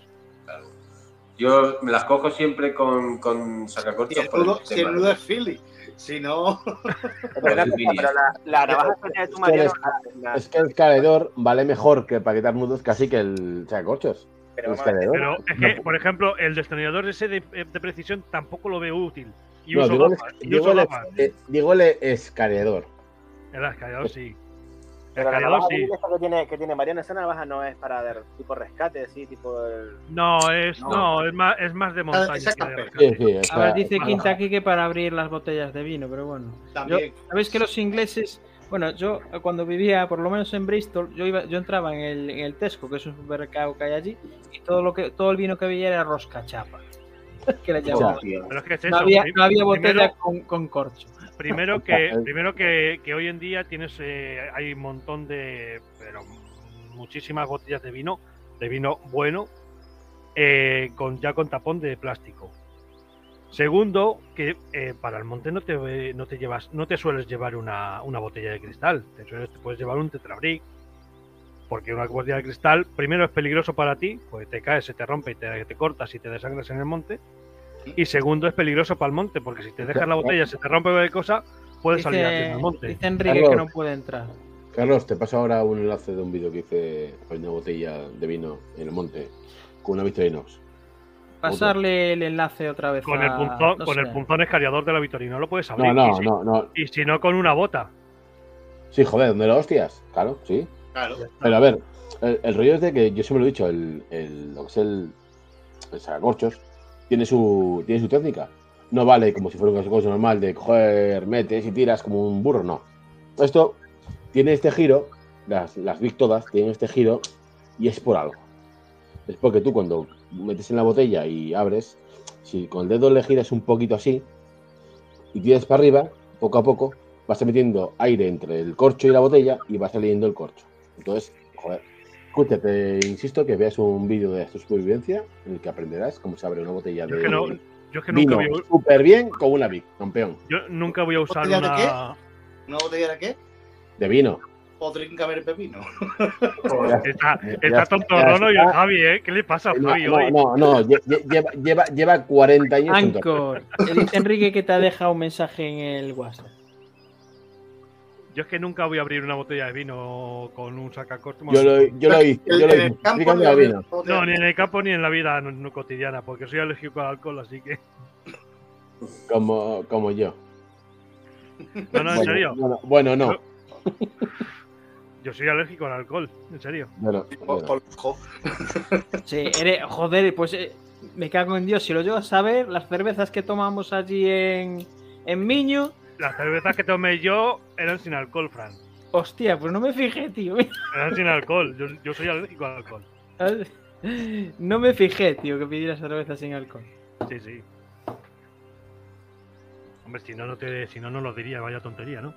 Yo me las cojo siempre con, con Si sacacorchos. el el nudo, si el nudo es Philly. Si no, Pero, la, pero la, la navaja tiene tu la- Es que el escalador vale mejor que para quitar nudos casi que el sacacorchos. pero El es que, por ejemplo, el destornillador ese de, de precisión tampoco lo veo útil. Y No, uso digo, el, gafas, y digo, uso el, gafas. eh, digo el escalador. El escalador sí. El Pero la navaja sí. esta que tiene, que tiene Mariano, esa navaja no es para de tipo rescate, así, tipo el... No, es, No. no, es más, es más de montaña. esa que de. Sí, sí, A ver, dice aquí que para abrir las botellas de vino, pero bueno. Yo, También. Sabéis que los ingleses, bueno, yo eh, cuando vivía, por lo menos en Bristol, yo iba, yo entraba en el, en el Tesco, que es un supermercado que hay allí, y todo lo que, todo el vino que veía era roscachapa. (laughs) que le llamaban. Pero es que es No había, no había botella primero- con, con corcho. Primero (laughs) que, primero que, que hoy en día tienes eh, hay un montón de, pero muchísimas botellas de vino, de vino bueno, eh, con ya con tapón de plástico. Segundo, que eh, para el monte no te, no te llevas, no te sueles llevar una, una botella de cristal, te, sueles- te puedes llevar un tetrabric, porque una botella de cristal, primero es peligroso para ti, porque te caes, se te rompe y te, te cortas y te desangras en el monte. Y segundo, es peligroso para el monte, porque si te dejas la botella, se te rompe cualquier cosa, puedes salir Dice, haciendo el monte. dice Enrique que Carlos. no puede entrar. Carlos, te paso ahora un enlace de un vídeo que hice con una botella de vino en el monte con una Victorinox. Pasarle el enlace otra vez. Con a- el punzón, no con el punzón escariador de la Vitorino lo puedes abrir. No, y no, si, no, no. Y si no, con una bota. Sí, joder, ¿dónde lo hostias? Claro, sí. Pero a ver, el, rollo es de que yo siempre lo he dicho, el, el- lo que es el, el tiene su, técnica. No vale como si fuera una cosa normal de coger, metes y tiras como un burro, no. Esto tiene este giro, las, las todas tienen este giro y es por algo. Es porque tú cuando metes en la botella y abres, si con el dedo le giras un poquito así y tiras para arriba, poco a poco, vas metiendo aire entre el corcho y la botella y va saliendo el corcho. Entonces, joder, escucha, te insisto que veas un vídeo de tu supervivencia en el que aprenderás cómo se abre una botella Yo de es que, no, yo es que nunca, vino voy a, súper bien con una Vic, campeón, yo nunca voy a usar ¿Botella de una. ¿Una botella de qué? de vino. O trinca ver pepino. Está, está está, tontorrono y ya el está. Javi, ¿eh? ¿Qué le pasa a No, Javi no, hoy? no, no, lle- lleva, lleva, lleva 40 años. Anchor. Dice Enrique que te ha dejado un mensaje en el WhatsApp. Yo es que nunca voy a abrir una botella de vino con un sacacorcho. Yo lo, yo lo hice, yo lo hice. Explícame el vino. No, ni en el campo ni en la vida no, no cotidiana, porque soy alérgico al alcohol, así que. Como, como yo. No, no, en Bueno, serio. Bueno, bueno, no. Yo soy alérgico al alcohol, en serio. Bueno, bueno. (laughs) Sí, eres, joder, pues eh, me cago en Dios. Si lo llevas a ver, las cervezas que tomamos allí en, en Miño, Las cervezas que tomé yo eran sin alcohol, Fran. hostia, pues no me fijé, tío. (laughs) Eran sin alcohol. Yo, yo soy alérgico al alcohol. No me fijé, tío, que pidieras cerveza sin alcohol. Sí, sí. Hombre, si no, no, te, si no, no lo diría, vaya tontería, ¿no?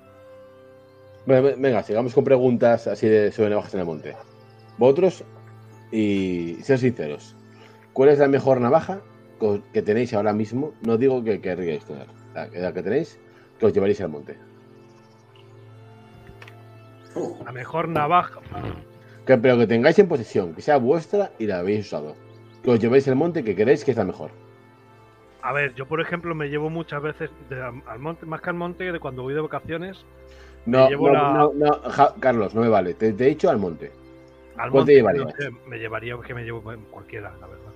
Bueno, venga, sigamos con preguntas así de sobre navajas en el monte. Vosotros, y ser sinceros, ¿cuál es la mejor navaja que tenéis ahora mismo? No digo que querríais tener, la, la que tenéis, que os llevaréis al monte. La mejor navaja. Que, pero que tengáis en posesión, que sea vuestra y la habéis usado. Que os llevéis al monte que queréis que es la mejor. A ver, yo por ejemplo me llevo muchas veces de- al monte, más que al monte, de cuando voy de vacaciones, No, Me llevo no, la- no, no, Ja- Carlos, no me vale. Te, te he dicho al monte. al ¿Cuál te monte llevarías? no sé, me llevaría que me llevo cualquiera, la verdad.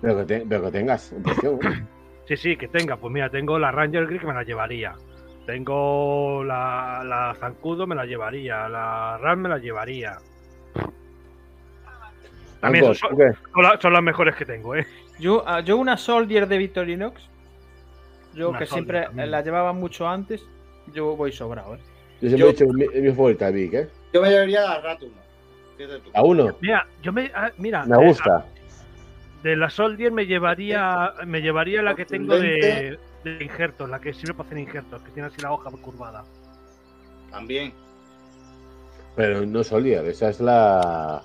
Pero que, te- pero que tengas en posesión. ¿eh? Sí, sí, que tenga. Pues mira, tengo la Ranger Gris que me la llevaría. Tengo la, la Zancudo, me la llevaría. La Ram me la llevaría. También son, son la- son las mejores que tengo, ¿eh? Yo, ah, yo una Soldier de Victorinox, yo Una que Soldier siempre también. la llevaba mucho antes, yo voy sobrado, ¿eh? Yo siempre Yo- he dicho mi, mi favorita, Vic, ¿eh? Yo me llevaría la tú. A uno. Mira, yo me. ah, mira, Me eh, gusta. de la Soldier me llevaría me llevaría la que tengo de, de injertos, la que sirve para hacer injertos, que tiene así la hoja curvada. También. Pero no Solier, esa es la.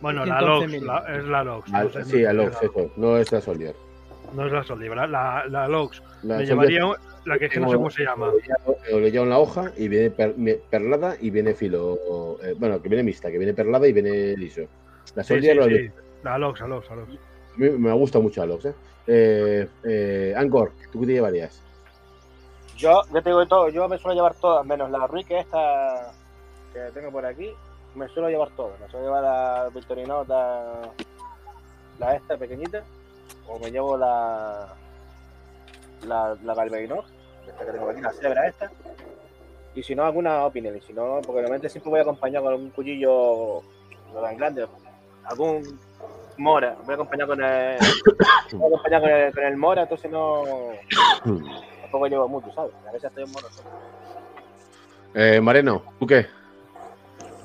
Bueno, la Lox, 111.000. la- es la Lox. Ah, no sé, sí, no a sé Lox, la- eso. No es la Solier. No es la Soldier, la, la, la Lox. La me Solier- llevaría un- la que es que no sé cómo se llama. O le llevan la hoja y viene per- me- perlada y viene filo. eh, bueno, que viene mixta, que viene perlada y viene liso. La Sí, Solier sí, lo- sí. La Lox, la Lox, la Lox. Me gusta mucho la Lox, ¿eh? eh, eh ¿tú qué te llevarías? Yo, yo te digo de todo, yo me suelo llevar todas, menos la Rick esta que tengo por aquí, me suelo llevar todas. Me suelo llevar la Victorinota, la esta pequeñita, o me llevo la la, la esta que tengo aquí, la cebra esta, Y si no, alguna opinión. Si no, porque normalmente siempre voy acompañado con un cuchillo no tan grande. Algún mora. Voy acompañado con el, (coughs) voy con el, con el mora, entonces no. (coughs) Tampoco llevo mucho, ¿sabes? A veces estoy en mono. solo. Eh, Mareno, ¿tú qué?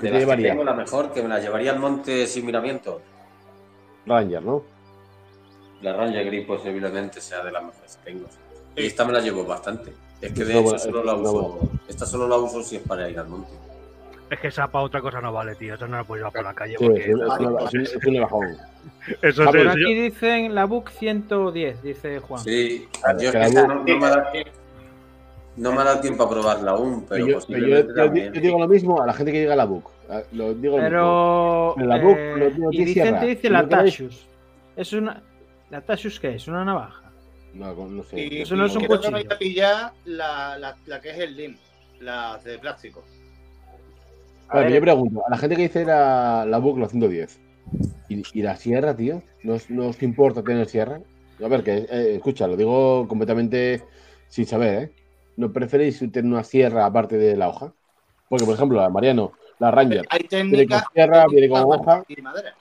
¿Qué te De las que llevaría? tengo la mejor, que me la llevaría al monte sin miramiento. Ranger, ¿no? La Ranger Gris posiblemente sea de las mejores que tengo. Y esta me la llevo bastante. Es que de No, hecho solo la no, uso. Esta solo la uso si es para ir al monte. Es que esa para otra cosa no vale, tío. Eso no la puedes llevar por la calle. Sí, porque- es, es un- es un bajón. (laughs) Eso Ah, pues, aquí dicen la book 110, dice Juan. Sí, Claro, yo es que que no, no me ha dado, no me ha dado tiempo a probarla aún, pero Yo, yo- posiblemente yo- también. yo digo lo mismo a la gente que llega a la book. Lo digo lo Pero. mismo. La book, eh, lo digo, y ¿qué Vicente dice la no Tashus. Es una. ¿La Tashus qué es? ¿Una navaja? No, no sé. Y, Eso no y es un creo que cuchillo. vais a pillar la, la, la que es el LIM, la de plástico. A ver, yo pregunto, a la gente que dice la, la book, la 110, ¿y, y la sierra, tío? ¿No os, no os importa tener sierra? A ver, que eh, escucha, lo digo completamente sin saber, ¿eh? ¿No preferís tener una sierra aparte de la hoja? Porque, por ejemplo, la Mariano, la Ranger, Hay viene con sierra, viene con hoja. y madera.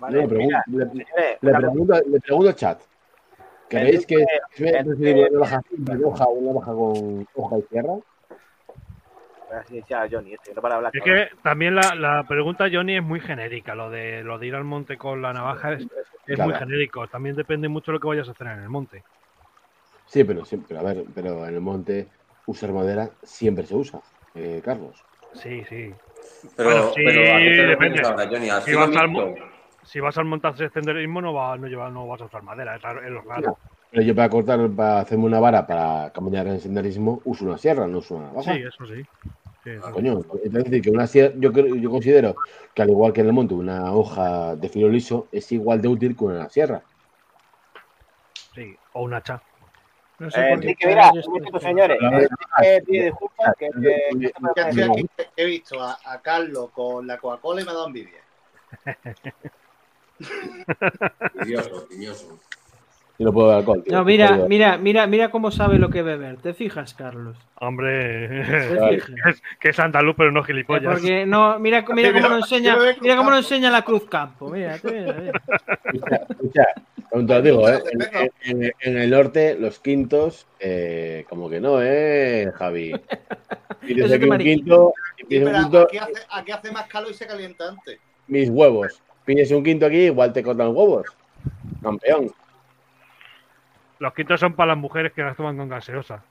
Vale, No, le, pregunto, mira, le, una pregunto, le pregunto al chat. ¿Creéis que El- es el- preferible una hoja sin hoja o una hoja con hoja y sierra? Voy a silenciar a Johnny, este, no para hablar. Es que también la, la pregunta, Johnny, es muy genérica. Lo de, lo de ir al monte con la navaja es, es Claro. muy genérico. También depende mucho de lo que vayas a hacer en el monte. Sí, pero siempre, a ver, pero en el monte usar madera siempre se usa, eh, Carlos. Sí, sí. Pero, Bueno, sí, pero ¿a qué te depende. ahora, Johnny? ¿Al Si vas al? Si vas al montaje de senderismo no, va, no, lleva, no vas a usar madera, es, raro- es lo raro. Pero yo para cortar, para hacerme una vara para caminar en senderismo, uso una sierra, no uso una Sí, navaja. eso sí. Sí, eso sí. Coño, es decir, que una sierra, yo, creo- yo considero que al igual que en el monte, una hoja de filo liso es igual de útil que una sierra. Sí, o un hacha. No sé Eh, mira, señores. Que, aquí, he visto a, a Carlos con la Coca-Cola y me ha dado envidia. (laughs) Yo no puedo beber alcohol. tío. No, mira, mira, mira, mira cómo sabe lo que beber. ¿Te fijas, Carlos? Hombre, (laughs) es, que es andaluz, pero no gilipollas. Porque no, mira, (laughs) mira cómo lo enseña, Mira, cómo lo enseña la Cruz Campo. Mira, mira, mira. Escucha, escucha, como te lo digo, ¿eh? en, en- en el norte, los quintos, eh, como que no, ¿eh, Javi? (laughs) Aquí que un quinto, un aquí hace, aquí hace más calor y se calienta antes. mis huevos. Pides un quinto aquí, igual te cortan los huevos. Campeón. Los quintos son para las mujeres que las toman con gaseosa.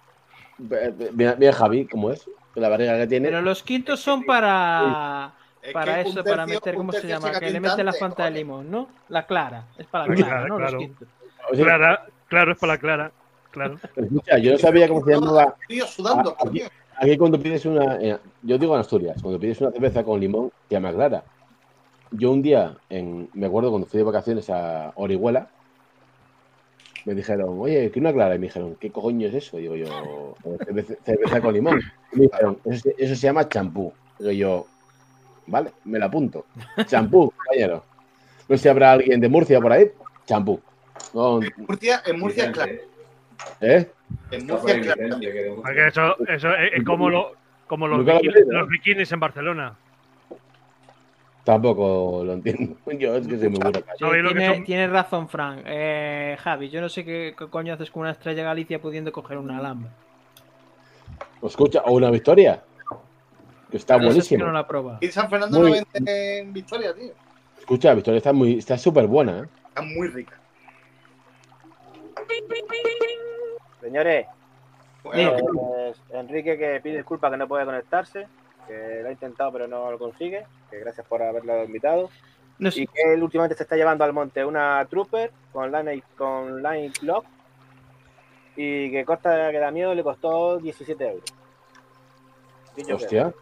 Mira, mira Javi, ¿cómo es? La barriga que tiene. Pero los quintos son para. Es Para eso, para meter, ¿cómo se llama? Que le mete la fanta de limón, ¿no? La clara. Es para la clara, ¿no? claro. Los quintos. Clara, claro, es para la clara. Claro. escucha, yo no sabía cómo se llamaba. Tío, sudando, Ah, aquí-. Aquí cuando pides una, eh, yo digo en Asturias, cuando pides una cerveza con limón, se llama clara. Yo un día, en, me acuerdo cuando fui de vacaciones a Orihuela, me dijeron, oye, que una clara, y me dijeron, ¿qué coño es eso? Digo yo, cerveza, cerveza con limón. Y me dijeron, eso, se- eso se llama champú. Digo yo, vale, me la apunto. Champú, (laughs) compañero. No sé si habrá alguien de Murcia por ahí. Champú. No, En Murcia, en Murcia es claro. ¿Eh? En Murcia es claro. Porque eso, eso es, es como, lo, como los, lo bikinis, los bikinis en Barcelona. Tampoco lo entiendo. (laughs) Yo es que soy muy bueno. Sí, ¿Sabéis lo que tiene, son? tienes razón, Frank. Eh, Javi, yo no sé qué, qué coño haces con una estrella Galicia pudiendo coger un alambre. Escucha, o una victoria. Que está Eso es que buenísimo. no la prueba. Y San Fernando Muy- no vende en Victoria, tío. Escucha, Victoria está muy, está súper buena, ¿eh? Está muy rica. Señores, Bueno, pues, Enrique que pide disculpas que no puede conectarse, que lo ha intentado pero no lo consigue, que gracias por haberlo invitado. No sé- Y que él últimamente se está llevando al monte una Trooper con Line, con line Lock y que costa que da miedo le costó 17 euros. Hostia.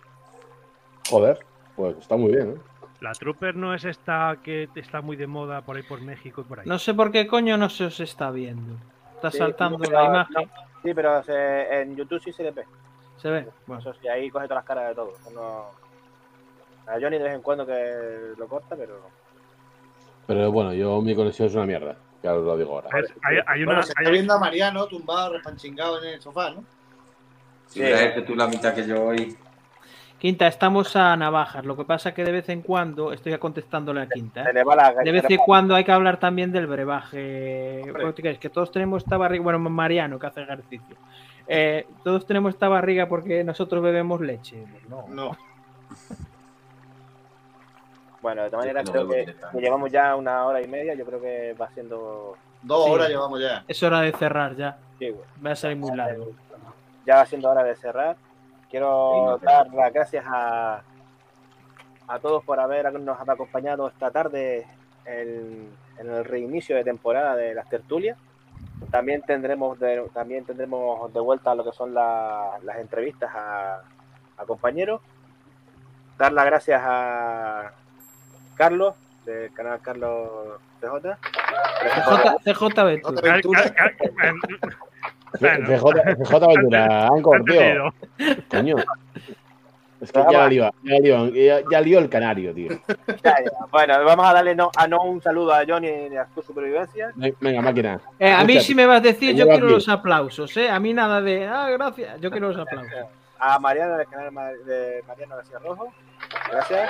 Joder, pues está muy bien, ¿eh? La Trooper no es esta que está muy de moda por ahí por México y por ahí. No sé por qué coño no se os está viendo. Está Sí, saltando pero la imagen. no, Sí, pero se- en YouTube sí se le ve. Se ve. Bueno, Eso sí, ahí coge todas las caras de todo. No- A Johnny de vez en cuando que lo corta, pero Pero bueno, yo mi conexión es una mierda. Ya os lo digo ahora. Es- hay, hay una, Bueno, se está hay- viendo a Mariano tumbado, respanchingado en el sofá, ¿no? Traes que tú la mitad que yo hoy. Quinta, estamos a navajas. Lo que pasa que de vez en cuando, estoy contestándole a Quinta. ¿eh? La De vez en cuando hay que hablar también del brebaje. Hombre. ¿Cómo te crees? Que todos tenemos esta barriga. Bueno, Mariano que hace ejercicio. Eh, todos tenemos esta barriga porque nosotros bebemos leche. No. No. Bueno, de todas maneras, No, creo no, que, llevamos ya una hora y media. Yo creo que va siendo. Dos Sí. horas llevamos ya. Es hora de cerrar ya. Sí, güey. Va a salir muy largo. ya va siendo hora de cerrar. Quiero dar las gracias a, a todos por habernos acompañado esta tarde en, en el reinicio de temporada de las tertulias. También tendremos de, también tendremos de vuelta lo que son la- las entrevistas a, a compañeros. Dar las gracias a Carlos, del canal Carlos CJ. CJ, CJ Ventura. Bueno. CJ, CJ Ventura, Anchor, tío. Coño. Es que ya lió, ya, lió, ya, ya lió el canario, tío. Ya, ya. Bueno, vamos a darle no, a no un saludo a Johnny y a su supervivencia. Venga, máquina. Eh, a mí si me vas a decir, yo quiero aquí. los aplausos, ¿eh? A mí nada de, ah, gracias, yo quiero los aplausos. A Mariano del canal de Mariano García Rojo. Gracias.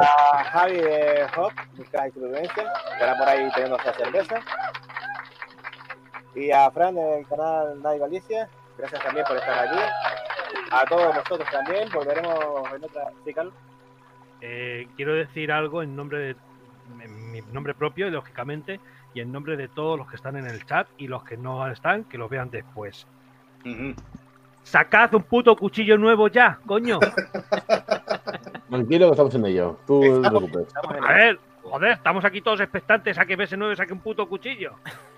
A Javi de Hop, y Supervivencia, que estará por ahí teniendo esa cerveza. Y a Fran del canal Nai Galicia. Gracias también por estar aquí. A todos vosotros también. Volveremos en otra. Sí, Carlos. Eh, quiero decir algo en nombre de en mi nombre propio, lógicamente, y en nombre de todos los que están en el chat y los que no están, que los vean después. Sacad un puto cuchillo nuevo ya, coño. (laughs) Tranquilo que estamos en ello. Tú no te preocupes. Estamos en A ver, joder, estamos aquí todos expectantes a que BS9 saque un puto cuchillo.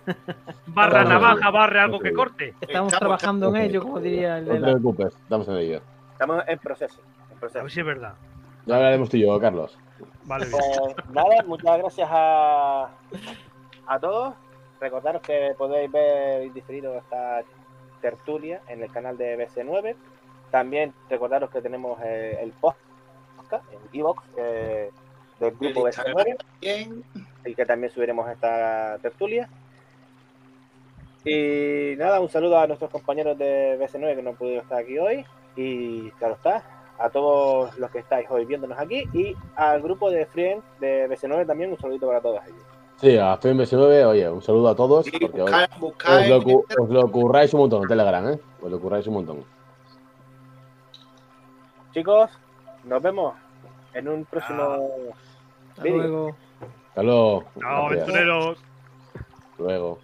(laughs) Barra navaja, barre algo que corte. Estamos Estamos- trabajando en ello, como diría el No te preocupes, estamos en ello. Estamos en proceso. En A proceso. ver si es verdad. Ya hablaremos tú y yo, Carlos. Vale, bien. Pues nada, muchas gracias a, a todos. Recordaros que podéis ver y diferido esta tertulia en el canal de BC9. También recordaros que tenemos eh, el podcast en Evox eh, del grupo El BC9 Bien. y que también subiremos esta tertulia. Y nada, un saludo a nuestros compañeros de BC9 que no han podido estar aquí hoy. Y claro está, a todos los que estáis hoy viéndonos aquí. Y al grupo de Friends de BC9 también un saludito para todos ellos. Sí, a FMS9, oye, un saludo a todos. Y Porque hoy buscar, buscar os lo, os lo curráis un montón en Telegram, ¿eh? Os lo curráis un montón. Chicos, nos vemos en un próximo Hasta luego. Hasta luego. Chao, Gracias. aventureros. Hasta luego.